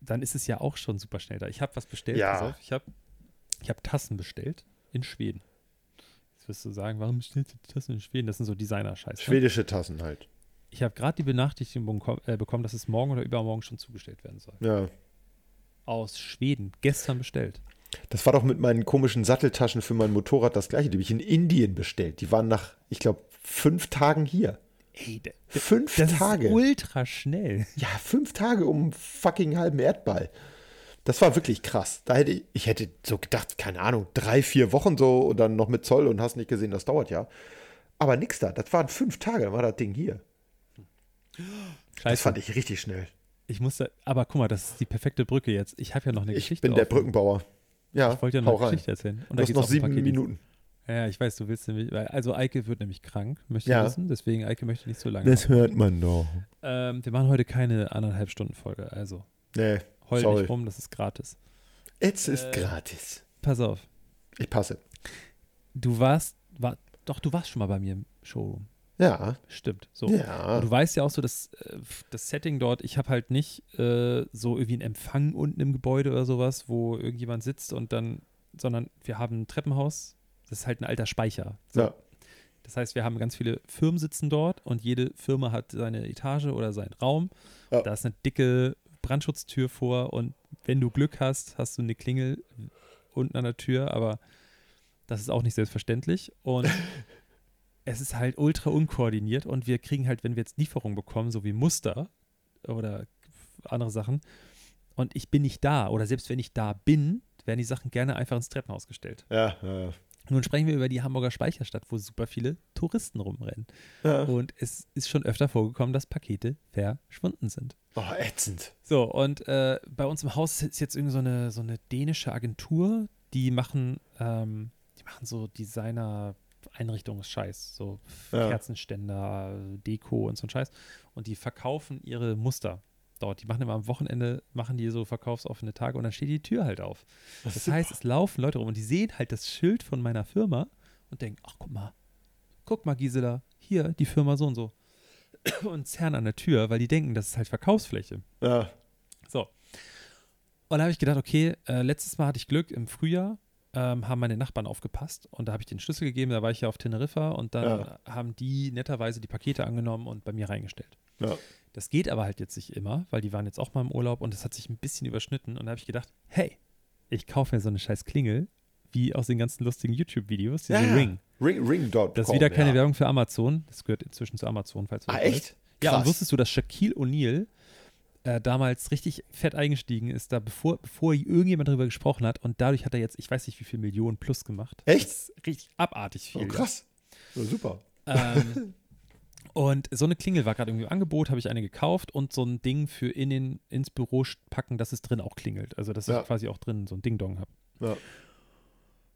dann ist es ja auch schon super schnell da. Ich habe was bestellt, ja. auf, ich habe ich hab Tassen bestellt in Schweden. Jetzt wirst du sagen, warum bestellst du Tassen in Schweden? Das sind so Designer-Scheiße. Schwedische Tassen halt. Ich habe gerade die Benachrichtigung äh, bekommen, dass es morgen oder übermorgen schon zugestellt werden soll. Ja aus Schweden gestern bestellt. Das war doch mit meinen komischen Satteltaschen für mein Motorrad das gleiche. Die habe ich in Indien bestellt. Die waren nach, ich glaube, fünf Tagen hier. Ey, fünf das Tage. Ist ultra schnell. Ja, fünf Tage um fucking halben Erdball. Das war wirklich krass. Da hätte ich, ich hätte so gedacht, keine Ahnung, drei, vier Wochen so und dann noch mit Zoll und hast nicht gesehen, das dauert ja. Aber nix da. Das waren fünf Tage, dann war das Ding hier. Scheiße. Das fand ich richtig schnell. Ich musste, aber guck mal, das ist die perfekte Brücke jetzt. Ich habe ja noch eine ich Geschichte. Ich bin der Brückenbauer. Ja, ich wollte ja noch eine Geschichte erzählen. Und du hast noch sieben Minuten. Ja, ich weiß, du willst nämlich, also Eike wird nämlich krank, möchte ja. wissen, deswegen Eike möchte nicht so lange. Das hört man doch. Ähm, wir machen heute keine anderthalb Stunden Folge, also. Nee, heul sorry. nicht rum, das ist gratis. Es ist äh, gratis. Pass auf. Ich passe. Du warst, war, doch, du warst schon mal bei mir im Showroom. Ja. Stimmt. So. Ja. Und du weißt ja auch so, dass äh, das Setting dort, ich habe halt nicht äh, so irgendwie einen Empfang unten im Gebäude oder sowas, wo irgendjemand sitzt und dann, sondern wir haben ein Treppenhaus, das ist halt ein alter Speicher. So. Ja. Das heißt, wir haben ganz viele Firmen sitzen dort und jede Firma hat seine Etage oder seinen Raum. Ja. Da ist eine dicke Brandschutztür vor und wenn du Glück hast, hast du eine Klingel unten an der Tür, aber das ist auch nicht selbstverständlich. Und es ist halt ultra unkoordiniert und wir kriegen halt, wenn wir jetzt Lieferungen bekommen, so wie Muster oder andere Sachen, und ich bin nicht da oder selbst wenn ich da bin, werden die Sachen gerne einfach ins Treppenhaus gestellt. Ja, ja, ja. Nun sprechen wir über die Hamburger Speicherstadt, wo super viele Touristen rumrennen. Ja. Und es ist schon öfter vorgekommen, dass Pakete verschwunden sind. Oh, ätzend. So, und äh, bei uns im Haus ist jetzt irgendwie so eine, so eine dänische Agentur, die machen, ähm, die machen so Designer-Einrichtungsscheiß, so Ja. Kerzenständer, Deko und so ein Scheiß. Und die verkaufen ihre Muster dort. Die machen immer am Wochenende, machen die so verkaufsoffene Tage und dann steht die Tür halt auf. Das heißt, es laufen Leute rum und die sehen halt das Schild von meiner Firma und denken, ach guck mal, guck mal Gisela, hier die Firma so und so. Und zerren an der Tür, weil die denken, das ist halt Verkaufsfläche. Ja. So. Und da habe ich gedacht, okay, äh, letztes Mal hatte ich Glück, im Frühjahr ähm, haben meine Nachbarn aufgepasst und da habe ich den Schlüssel gegeben, da war ich ja auf Teneriffa und dann Ja. haben die netterweise die Pakete angenommen und bei mir reingestellt. Ja. Das geht aber halt jetzt nicht immer, weil die waren jetzt auch mal im Urlaub und es hat sich ein bisschen überschnitten und da habe ich gedacht, hey, ich kaufe mir so eine scheiß Klingel, wie aus den ganzen lustigen YouTube-Videos, diese Ja. Ring. Ring, Ring.com. Das ist wieder keine. Werbung für Amazon, das gehört inzwischen zu Amazon, falls du Ah, das weißt. echt? Ja, und wusstest du, dass Shaquille O'Neal äh, damals richtig fett eingestiegen ist, da bevor, bevor irgendjemand darüber gesprochen hat und dadurch hat er jetzt, ich weiß nicht wie viel Millionen plus gemacht. Echt? Richtig abartig viel. Oh, krass. Ja, super. Ähm, und so eine Klingel war gerade irgendwie im Angebot, habe ich eine gekauft und so ein Ding für in den, ins Büro packen, dass es drin auch klingelt. Also, dass Ja. ich quasi auch drin so ein Ding-Dong habe. Ja.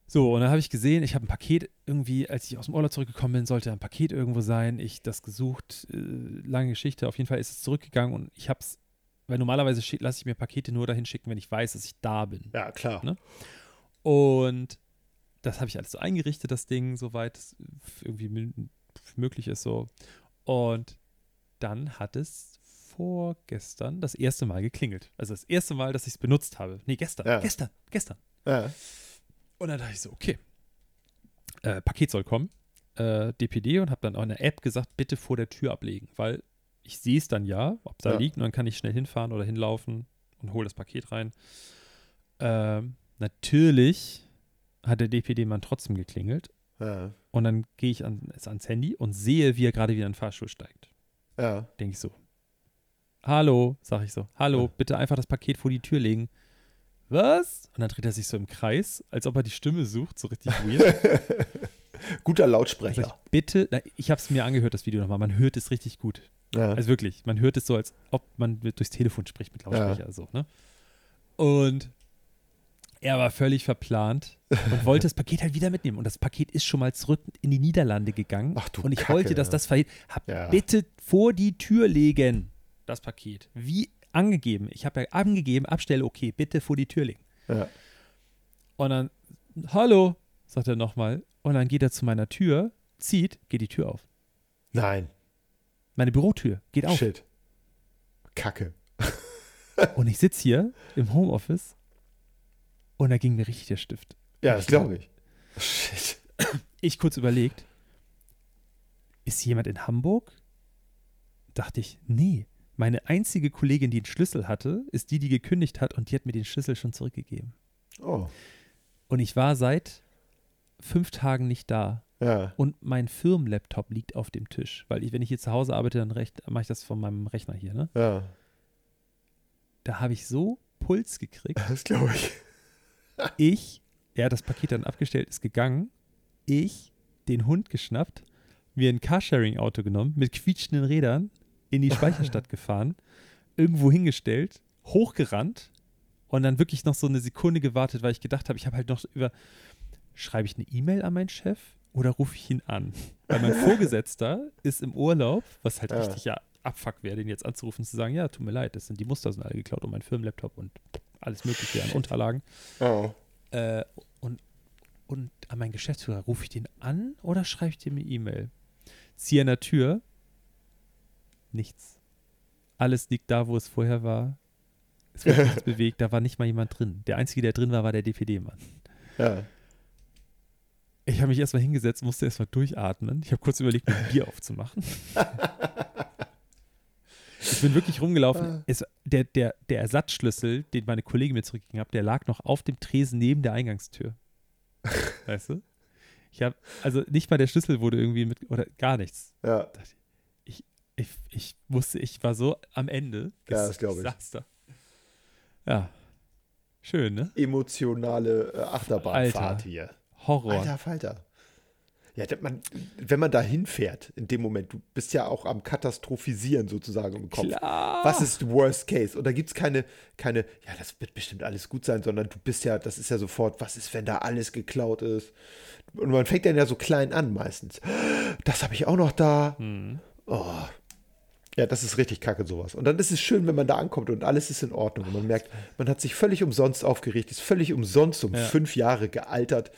So, und dann habe ich gesehen, ich habe ein Paket irgendwie, als ich aus dem Urlaub zurückgekommen bin, sollte ein Paket irgendwo sein. Ich das gesucht, äh, lange Geschichte. Auf jeden Fall ist es zurückgegangen und ich habe es, weil normalerweise lasse ich mir Pakete nur dahin schicken, wenn ich weiß, dass ich da bin. Ja, klar. Ne? Und das habe ich alles so eingerichtet, das Ding, soweit es irgendwie möglich ist so. Und dann hat es vorgestern das erste Mal geklingelt. Also das erste Mal, dass ich es benutzt habe. Nee, gestern. Ja. Gestern. Gestern. Ja. Und dann dachte ich so, okay, äh, Paket soll kommen, äh, DPD und habe dann auch in der App gesagt, bitte vor der Tür ablegen, weil ich sehe es dann ja, ob da Ja. liegt und dann kann ich schnell hinfahren oder hinlaufen und hole das Paket rein. Ähm, natürlich hat der DPD-Mann trotzdem geklingelt Ja. und dann gehe ich an, ans Handy und sehe, wie er gerade wieder in den Fahrstuhl steigt. Ja. Denke ich so, hallo, sage ich so, hallo, Ja. bitte einfach das Paket vor die Tür legen. Was? Und dann dreht er sich so im Kreis, als ob er die Stimme sucht, so richtig weird. Guter Lautsprecher. ich, bitte, na, ich habe es mir angehört, das Video nochmal. Man hört es richtig gut. Ja. Also wirklich, man hört es so, als ob man durchs Telefon spricht mit Lautsprecher. So, ne? Und er war völlig verplant und wollte das Paket halt wieder mitnehmen. Und das Paket ist schon mal zurück in die Niederlande gegangen. Ach du und ich Kacke, wollte, dass ja. das verhindert. Hab Ja. bitte vor die Tür legen, das Paket. Wie angegeben. Ich habe ja angegeben, Abstelle, okay, bitte vor die Tür legen. ja. Und dann, hallo, sagt er nochmal. Und dann geht er zu meiner Tür, zieht, geht die Tür auf. Nein. Meine Bürotür geht auf. Shit. Kacke. Und ich sitze hier im Homeoffice und da ging mir richtig der Stift. Ja, das glaube ich. Shit. Ich kurz überlegt, ist jemand in Hamburg? Dachte ich, nee. Meine einzige Kollegin, die einen Schlüssel hatte, ist die, die gekündigt hat und die hat mir den Schlüssel schon zurückgegeben. Oh. Und ich war seit fünf Tagen nicht da. Ja. Und mein Firmenlaptop liegt auf dem Tisch. Weil ich, wenn ich hier zu Hause arbeite, dann mache ich das von meinem Rechner hier. Ne? Ja. Da habe ich so Puls gekriegt. Das glaube ich. Ich, er hat das Paket dann abgestellt, ist gegangen. Ich, den Hund geschnappt, mir ein Carsharing-Auto genommen, mit quietschenden Rädern in die Speicherstadt gefahren, irgendwo hingestellt, hochgerannt und dann wirklich noch so eine Sekunde gewartet, weil ich gedacht habe, ich habe halt noch über, schreibe ich eine E-Mail an meinen Chef oder rufe ich ihn an? Weil mein Vorgesetzter ist im Urlaub, was halt Ja. richtig ja Abfuck wäre, den jetzt anzurufen und zu sagen, ja, tut mir leid, das sind die Muster sind alle geklaut und mein Firmenlaptop und alles mögliche an Unterlagen. Oh. Äh, und, und an meinen Geschäftsführer, rufe ich den an oder schreibe ich dem eine E-Mail? Ziehe an der Tür, nichts. Alles liegt da, wo es vorher war. Es wird nichts bewegt, da war nicht mal jemand drin. Der Einzige, der drin war, war der DPD-Mann. Ja. Ich habe mich erstmal hingesetzt, musste erstmal durchatmen. Ich habe kurz überlegt, mir ein Bier aufzumachen. Ich bin wirklich rumgelaufen. Es, der, der, der Ersatzschlüssel, den meine Kollegin mir zurückgegeben hat, der lag noch auf dem Tresen neben der Eingangstür. Weißt du? Ich habe, also nicht mal der Schlüssel wurde irgendwie mit, oder gar nichts. Ja. Ich, ich wusste, ich war so am Ende. Ja, das glaub ich. da. Ja. Schön, ne? Emotionale äh, Achterbahnfahrt Alter. hier. Horror. Alter Falter. Ja, man, wenn man da hinfährt, in dem Moment, du bist ja auch am Katastrophisieren sozusagen im Kopf. Klar. Was ist Worst Case? Und da gibt es keine, keine, ja, das wird bestimmt alles gut sein, sondern du bist ja, das ist ja sofort, was ist, wenn da alles geklaut ist? Und man fängt dann ja so klein an meistens. Das habe ich auch noch da. Oh. Ja, das ist richtig kacke, sowas. Und dann ist es schön, wenn man da ankommt und alles ist in Ordnung. Und man merkt, man hat sich völlig umsonst aufgeregt, ist völlig umsonst um Ja. fünf Jahre gealtert.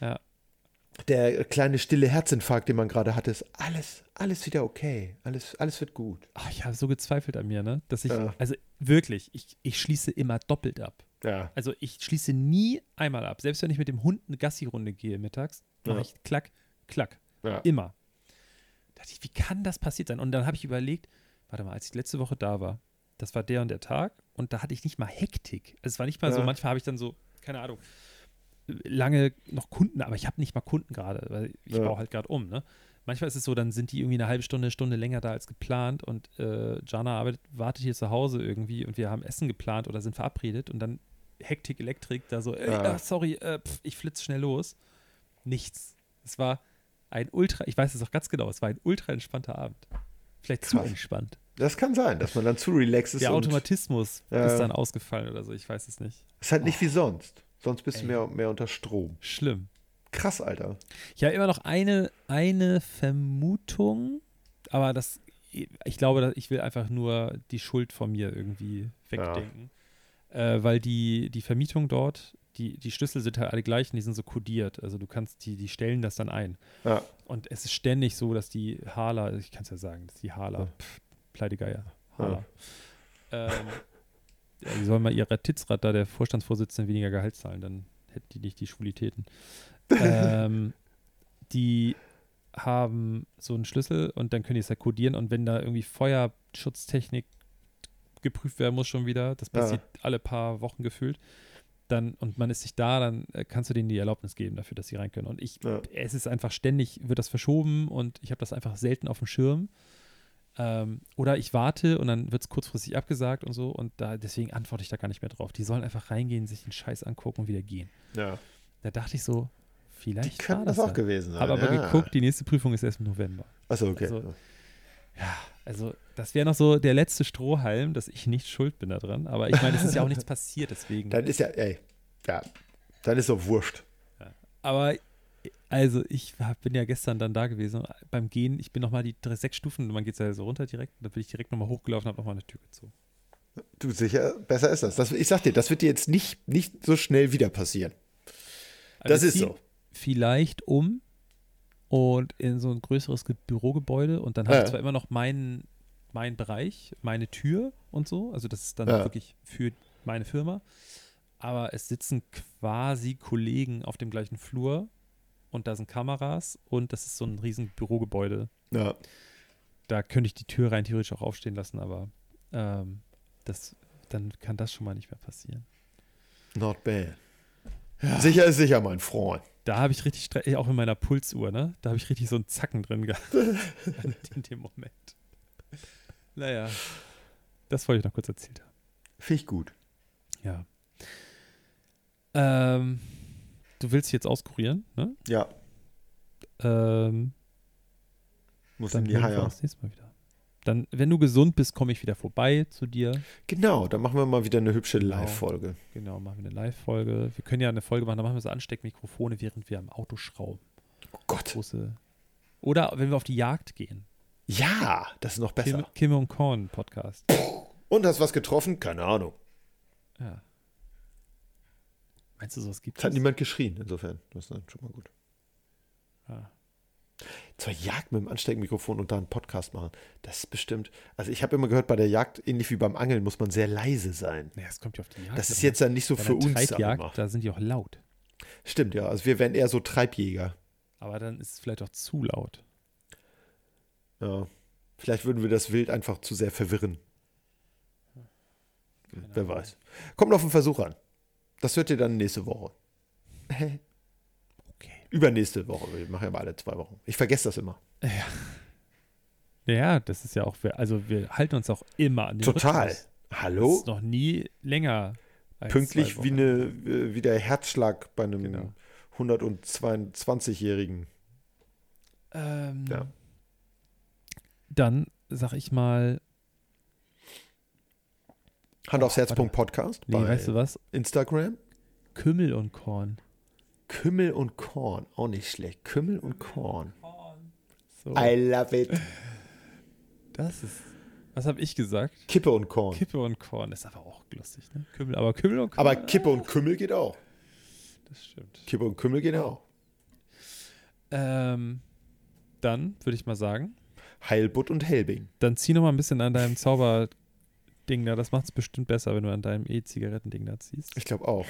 Ja. Der kleine stille Herzinfarkt, den man gerade hatte, ist alles, alles wieder okay. Alles, alles wird gut. Ach, ich habe so gezweifelt an mir, ne? Dass ich, Ja. also wirklich, ich, ich schließe immer doppelt ab. Ja. Also ich schließe nie einmal ab. Selbst wenn ich mit dem Hund eine Gassi-Runde gehe mittags, mache ich klack, klack. Ja. Immer. Da dachte ich, wie kann das passiert sein? Und dann habe ich überlegt, warte mal, als ich letzte Woche da war, das war der und der Tag und da hatte ich nicht mal Hektik. Also es war nicht mal so, Ja. manchmal habe ich dann so, keine Ahnung, lange noch Kunden, aber ich habe nicht mal Kunden gerade, weil ich Ja. baue halt gerade um, ne? Manchmal ist es so, dann sind die irgendwie eine halbe Stunde, Stunde länger da als geplant und äh, Jana arbeitet, wartet hier zu Hause irgendwie und wir haben Essen geplant oder sind verabredet und dann Hektik, Elektrik, da so, ey, Ja. ah, sorry, äh, pf, ich flitze schnell los. Nichts. Es war ein ultra, ich weiß es auch ganz genau, es war ein ultra entspannter Abend. Vielleicht zu Krass. entspannt. Das kann sein, dass man dann zu relaxed ist. Der Automatismus Ja. ist dann ausgefallen oder so, ich weiß es nicht. ist halt nicht wie sonst. Sonst bist Ey. du mehr, mehr unter Strom. Schlimm. Krass, Alter. Ich habe immer noch eine, eine Vermutung, aber das, ich glaube, ich will einfach nur die Schuld von mir irgendwie wegdenken. Äh, weil die, die Vermietung dort, die, die Schlüssel sind halt alle gleich und die sind so kodiert. Also du kannst, die, die stellen das dann ein. Ja. Und es ist ständig so, dass die Hala, ich kann es ja sagen, dass die Hala, Ja. Pleitegeier, Hala. Ähm, ja, die sollen mal ihrer Titzrat da, der Vorstandsvorsitzende, weniger Gehalt zahlen, dann hätten die nicht die Schwulitäten. ähm, die haben so einen Schlüssel und dann können die es halt kodieren und wenn da irgendwie Feuerschutztechnik geprüft werden muss schon wieder, das passiert alle paar Wochen gefühlt, dann und man ist sich da, dann äh, kannst du denen die Erlaubnis geben dafür, dass sie rein können. Und ich, Ja. es ist einfach ständig, wird das verschoben und ich habe das einfach selten auf dem Schirm. Ähm, oder ich warte und dann wird es kurzfristig abgesagt und so und da deswegen antworte ich da gar nicht mehr drauf. Die sollen einfach reingehen, sich den Scheiß angucken und wieder gehen. ja. Da dachte ich so, Die vielleicht könnten war das das auch ja. gewesen sein. Habe aber ja. geguckt, die nächste Prüfung ist erst im November. Achso, okay. Also, Ja, also das wäre noch so der letzte Strohhalm, dass ich nicht schuld bin daran. Aber ich meine, es ist ja auch nichts passiert, deswegen. dann ist ja, ey, ja, dann ist doch wurscht. Aber also ich bin ja gestern dann da gewesen. Beim Gehen, ich bin nochmal die drei, sechs Stufen, man geht ja so runter direkt. Da bin ich direkt nochmal hochgelaufen und habe nochmal eine Tür gezogen. Du sicher, besser ist das. das. Ich sag dir, das wird dir jetzt nicht, nicht so schnell wieder passieren. Also Das ist so. Vielleicht um und in so ein größeres Ge- Bürogebäude und dann habe Ja. ich zwar immer noch meinen mein Bereich, meine Tür und so. Also das ist dann Ja. wirklich für meine Firma. Aber es sitzen quasi Kollegen auf dem gleichen Flur und da sind Kameras und das ist so ein riesen Bürogebäude. Ja. Da könnte ich die Tür rein theoretisch auch aufstehen lassen, aber ähm, das, dann kann das schon mal nicht mehr passieren. Not bad. Sicher ist sicher, mein Freund. Da habe ich richtig, Stre- auch in meiner Pulsuhr, ne? Da habe ich richtig so einen Zacken drin gehabt. in dem Moment. Naja, das wollte ich noch kurz erzählt haben. Finde ich gut. Ja. Ähm, du willst dich jetzt auskurieren, ne? Ja, Ähm, muss dann in die Haie. uns nächstes Mal wieder. Dann, wenn du gesund bist, komme ich wieder vorbei zu dir. Genau, dann machen wir mal wieder eine hübsche Genau. Live-Folge. Genau, machen wir eine Live-Folge. Wir können ja eine Folge machen, da machen wir so Ansteckmikrofone, während wir am Auto schrauben. Oh Gott. Große. Oder wenn wir auf die Jagd gehen. Ja, das ist noch besser. Kim, Kim und Korn Podcast. Und hast was getroffen? Keine Ahnung. Ja. Meinst du, sowas gibt Es hat niemand geschrien, insofern. Das ist dann schon mal gut. Ja. Zur Jagd mit dem Ansteckmikrofon und da einen Podcast machen. Das ist bestimmt. Also, ich habe immer gehört, bei der Jagd, ähnlich wie beim Angeln, muss man sehr leise sein. Naja, es kommt ja auf die Jagd. Das ist an. jetzt dann nicht so für uns. da Treibjagd, da sind die auch laut. Stimmt, ja. Also, wir wären eher so Treibjäger. Aber dann ist es vielleicht auch zu laut. Ja. Vielleicht würden wir das Wild einfach zu sehr verwirren. Keine Wer Ahnung. weiß. Kommt auf den Versuch an. Das hört ihr dann nächste Woche. Übernächste Woche. Wir machen ja mal alle zwei Wochen. Ich vergesse das immer. Ja, das ist ja auch, also wir halten uns auch immer an den Total. Rhythmus. Das Hallo? ist noch nie länger. Pünktlich wie, eine, äh, wie der Herzschlag bei einem Genau. 122-Jährigen. Ähm, Ja. Dann sag ich mal, Hand aufs Herz. warte. Podcast nee, weißt du was? Instagram. Kümmel und Korn. Kümmel und Korn. Auch nicht schlecht. Kümmel und Korn. So, I love it. das ist. Was habe ich gesagt? Kippe und Korn. Kippe und Korn ist aber auch lustig, ne? Kümmel, aber Kümmel und Korn. Aber Kippe und Kümmel geht auch. Das stimmt. Kippe und Kümmel geht auch. Ähm, dann würde ich mal sagen, Heilbutt und Helbing. dann zieh noch mal ein bisschen an deinem Zauberding da. Das macht es bestimmt besser, wenn du an deinem E-Zigarettending da ziehst. Ich glaube auch.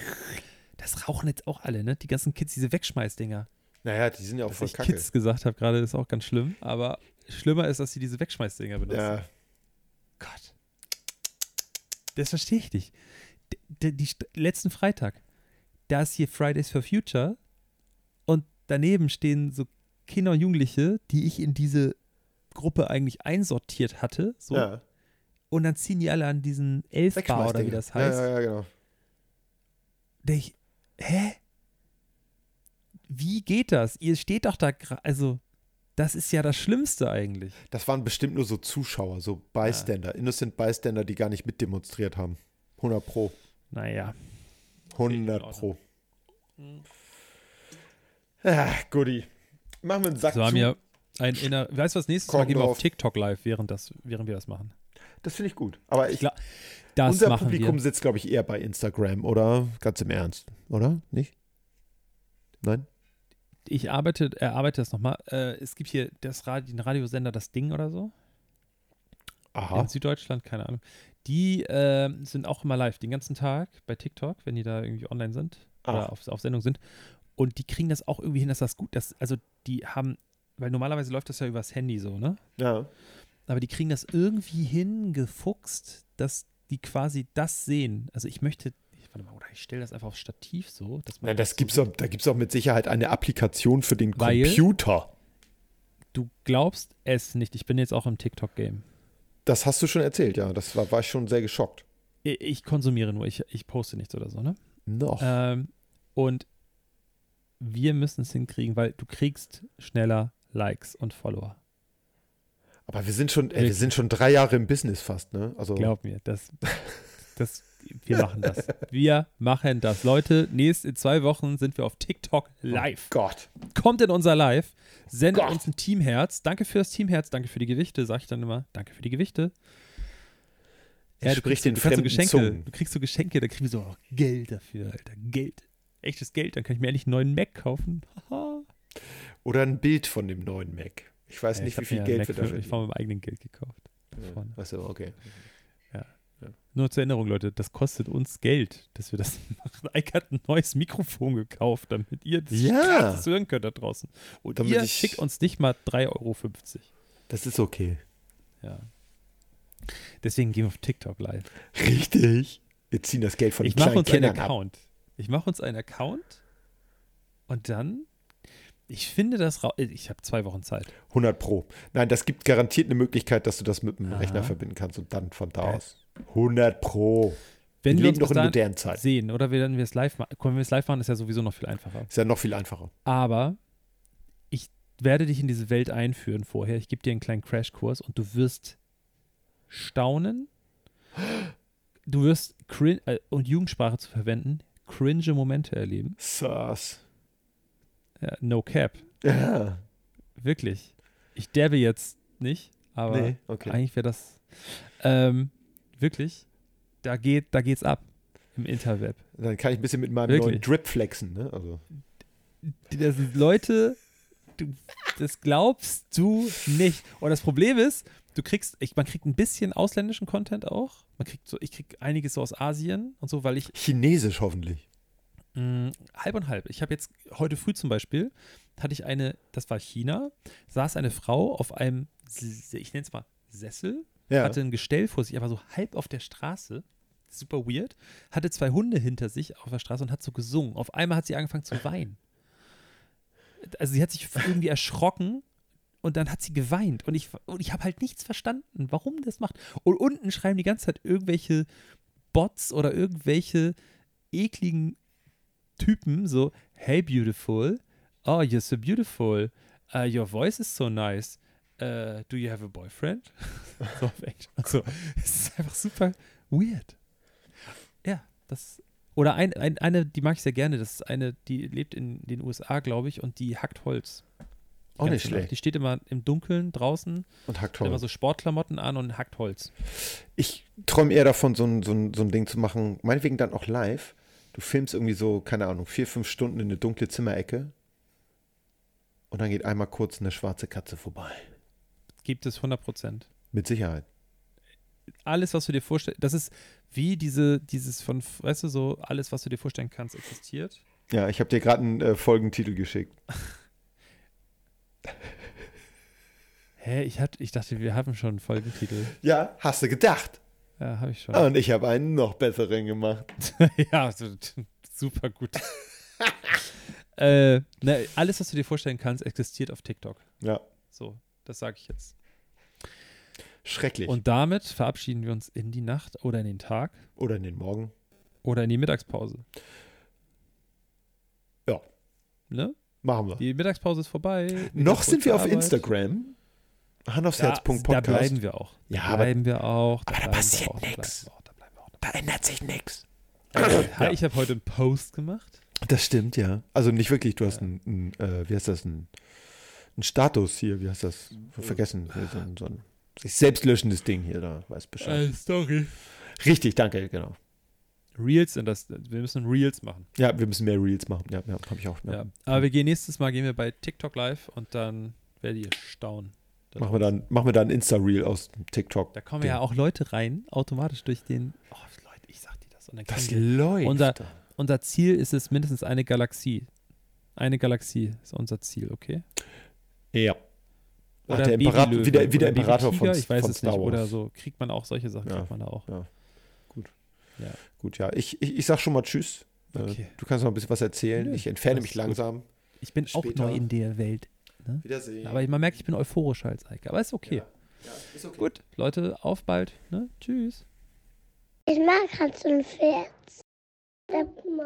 Das rauchen jetzt auch alle, ne? Die ganzen Kids, diese Wegschmeißdinger. Naja, die sind ja auch Dass voll ich kacke. Kids gesagt habe gerade, ist auch ganz schlimm. Aber schlimmer ist, dass sie diese Wegschmeißdinger benutzen. Ja, Gott. Das verstehe ich nicht. D die, letzten Freitag, da ist hier Fridays for Future und daneben stehen so Kinder und Jugendliche, die ich in diese Gruppe eigentlich einsortiert hatte. So. ja. Und dann ziehen die alle an diesen Elfbar oder wie das heißt. Ja, ja, ja, genau. Denk ich, hä? Wie geht das? Ihr steht doch da, also, das ist ja das Schlimmste eigentlich. Das waren bestimmt nur so Zuschauer, so Bystander, Innocent Bystander, die gar nicht mitdemonstriert haben. 100 Pro. Naja. 100 Ordnung. Pro. Ah, Goodie. Machen wir einen Sack So haben zu. wir ein inner. Weißt du was? Nächstes Mal gehen wir auf. TikTok live, während, das, während wir das machen. Das finde ich gut. Aber ich, glaub, Das unser Publikum wir. sitzt, glaube ich, eher bei Instagram, oder? Ganz im Ernst. Oder? Nicht? Nein? Ich arbeite, erarbeite das nochmal. Äh, es gibt hier das Radio, den Radiosender Das Ding oder so. Aha. In Süddeutschland, keine Ahnung. Die äh, sind auch immer live, den ganzen Tag bei TikTok, wenn die da irgendwie online sind Ah. oder auf, auf Sendung sind. Und die kriegen das auch irgendwie hin, dass das gut ist. Also die haben, weil normalerweise läuft das ja übers Handy so, ne? Ja. Aber die kriegen das irgendwie hingefuchst, dass die quasi das sehen. Also ich möchte, ich, warte mal, oder ich stelle das einfach aufs Stativ so. Dass man Nein, das so gibt's auch, da gibt es auch mit Sicherheit eine Applikation für den Weil- Computer. Du glaubst es nicht. Ich bin jetzt auch im TikTok-Game. Das hast du schon erzählt, ja. Das war, war ich schon sehr geschockt. Ich, ich konsumiere nur, ich, ich poste nichts oder so, ne? Noch. Ähm, und wir müssen es hinkriegen, weil du kriegst schneller Likes und Follower. Aber wir sind schon, ey, wir sind schon drei Jahre im Business fast, ne? Also Glaub mir, das, das, wir machen das. Wir machen das. Leute, nächst in zwei Wochen sind wir auf TikTok live. Gott. Kommt in unser Live, sendet Gott. uns ein Teamherz. Danke fürs Teamherz, danke für die Gewichte, sag ich dann immer. Danke für die Gewichte. Er du spricht kriegst, in du kriegst so fremden Geschenke. Zungen. Du kriegst so Geschenke, da kriegen wir so oh, Geld dafür, Alter. Geld. Echtes Geld, dann kann ich mir endlich einen neuen Mac kaufen. Oder ein Bild von dem neuen Mac. Ich weiß Ja, nicht, ich wie viel Geld wir für- dafür Ich habe mit meinem eigenen Geld gekauft. vorne. Achso, okay. Nur zur Erinnerung, Leute, das kostet uns Geld, dass wir das machen. Ike hat ein neues Mikrofon gekauft, damit ihr das Ja. hören könnt da draußen. Und Damit ihr ich- schickt uns nicht mal 3,50 Euro. Das ist okay. Ja. Deswegen gehen wir auf TikTok live. Richtig. Wir ziehen das Geld von ich den mache kleinen uns einen Kennern ab. Account. Ich mache uns einen Account und dann, ich finde das, ra- ich habe zwei Wochen Zeit. 100 Pro. Nein, das gibt garantiert eine Möglichkeit, dass du das mit dem Aha. Rechner verbinden kannst und dann von da Geil. aus. 100 Pro. Wenn wir wir, leben bis in modernen Zeiten. sehen oder wenn wir es live machen, wenn wir es live machen, ist ja sowieso noch viel einfacher. Ist ja noch viel einfacher. Aber ich werde dich in diese Welt einführen vorher. Ich gebe dir einen kleinen Crashkurs und du wirst staunen. Du wirst crin äh, und Jugendsprache zu verwenden, cringe Momente erleben. Sass. Ja, no cap. Ja. Wirklich. Ich derbe jetzt nicht, aber Nee, okay. eigentlich wäre das ähm, wirklich. Da geht, da geht's ab im Interweb. Dann kann ich ein bisschen mit meinem Wirklich? neuen Drip flexen, ne? Also. Das sind Leute, du, das glaubst du nicht. Und das Problem ist, du kriegst, ich, man kriegt ein bisschen ausländischen Content auch. Man kriegt so, ich krieg einiges so aus Asien und so, weil ich Chinesisch hoffentlich. Mh, halb und halb. Ich habe jetzt heute früh zum Beispiel hatte ich eine, das war China, saß eine Frau auf einem, ich nenne es mal Sessel, Ja. hatte ein Gestell vor sich, aber so halb auf der Straße. Super weird. Hatte zwei Hunde hinter sich auf der Straße und hat so gesungen. Auf einmal hat sie angefangen zu weinen. Also sie hat sich irgendwie erschrocken und dann hat sie geweint. Und ich, und ich habe halt nichts verstanden, warum das macht. Und unten schreiben die ganze Zeit irgendwelche Bots oder irgendwelche ekligen Typen so, hey beautiful, oh you're so beautiful, uh, your voice is so nice, uh, do you have a boyfriend? so auf Englisch. Also, es ist einfach super weird. Ja, das. Oder ein, ein, eine, die mag ich sehr gerne, das ist eine, die lebt in den USA, glaube ich, und die hackt Holz. Auch Ganz nicht genau. schlecht. Die steht immer im Dunkeln draußen, Und hackt hat immer Holz. so Sportklamotten an und hackt Holz. Ich träume eher davon, so ein, so, ein, so ein Ding zu machen, meinetwegen dann auch live. Du filmst irgendwie so, keine Ahnung, vier, fünf Stunden in eine dunkle Zimmerecke und dann geht einmal kurz eine schwarze Katze vorbei. Gibt es 100 Prozent. Mit Sicherheit. alles, was du dir vorstellst, das ist wie diese, dieses von, weißt du, so alles, was du dir vorstellen kannst, existiert. Ja, ich habe dir gerade einen äh, Folgentitel geschickt. Hä, ich, hatte, ich dachte, wir haben schon einen Folgentitel. Ja, hast du gedacht. Ja, habe ich schon. Und ich habe einen noch besseren gemacht. ja, so, super gut. äh, ne, alles, was du dir vorstellen kannst, existiert auf TikTok. Ja, So, das sage ich jetzt. schrecklich. Und damit verabschieden wir uns in die Nacht oder in den Tag Oder in den Morgen. oder in die Mittagspause. Ja. Ne? Machen wir. Die Mittagspause ist vorbei. Noch sind wir auf Arbeit. Instagram. Hand aufs Da, Herz. Punkt da bleiben wir auch. Ja, da aber- bleiben wir auch. aber da wir passiert auch, da auch, da bleiben wir auch. Da ändert sich nichts. Ja. ich habe heute einen Post gemacht. Das stimmt, ja. Also nicht wirklich, du hast einen, einen äh, wie heißt das, einen, einen Status hier, wie heißt das? Vergessen. So, ein, so ein sich selbst löschendes Ding hier, da weiß Bescheid. Story. Richtig, danke, genau. Reels, und das, wir müssen Reels machen. Ja, wir müssen mehr Reels machen. Ja, ja habe ich auch. Ja. Ja. Aber wir gehen nächstes Mal gehen wir bei TikTok live und dann werdet ihr staunen. Machen wir dann, machen wir dann ein Insta-Reel aus dem TikTok. Da kommen ja auch Leute rein, automatisch durch den. Oh, Leute, ich sag dir das. Und dann Das läuft. Unser- unser Ziel ist es mindestens eine Galaxie. Eine Galaxie ist unser Ziel, okay? ja. Ach, Oder der Imperator, wie der, wie der Imperator von, ich weiß von es Star nicht. Wars. Oder so kriegt man auch solche Sachen, Ja. kriegt man da auch. Gut, ja. Ich, ich, ich sag schon mal Tschüss. Äh, Okay. Du kannst noch ein bisschen was erzählen. Nö, ich entferne mich ist gut. langsam. Ich bin Später. auch neu in der Welt. Wiedersehen. Aber man merkt, ich bin euphorischer als Eike. Aber ist okay. Ja. Ja, ist okay. Gut, Leute, auf bald. Ne? Tschüss. Ich mag Hans und Pferd. Der,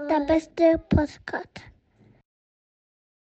der beste Postkarte.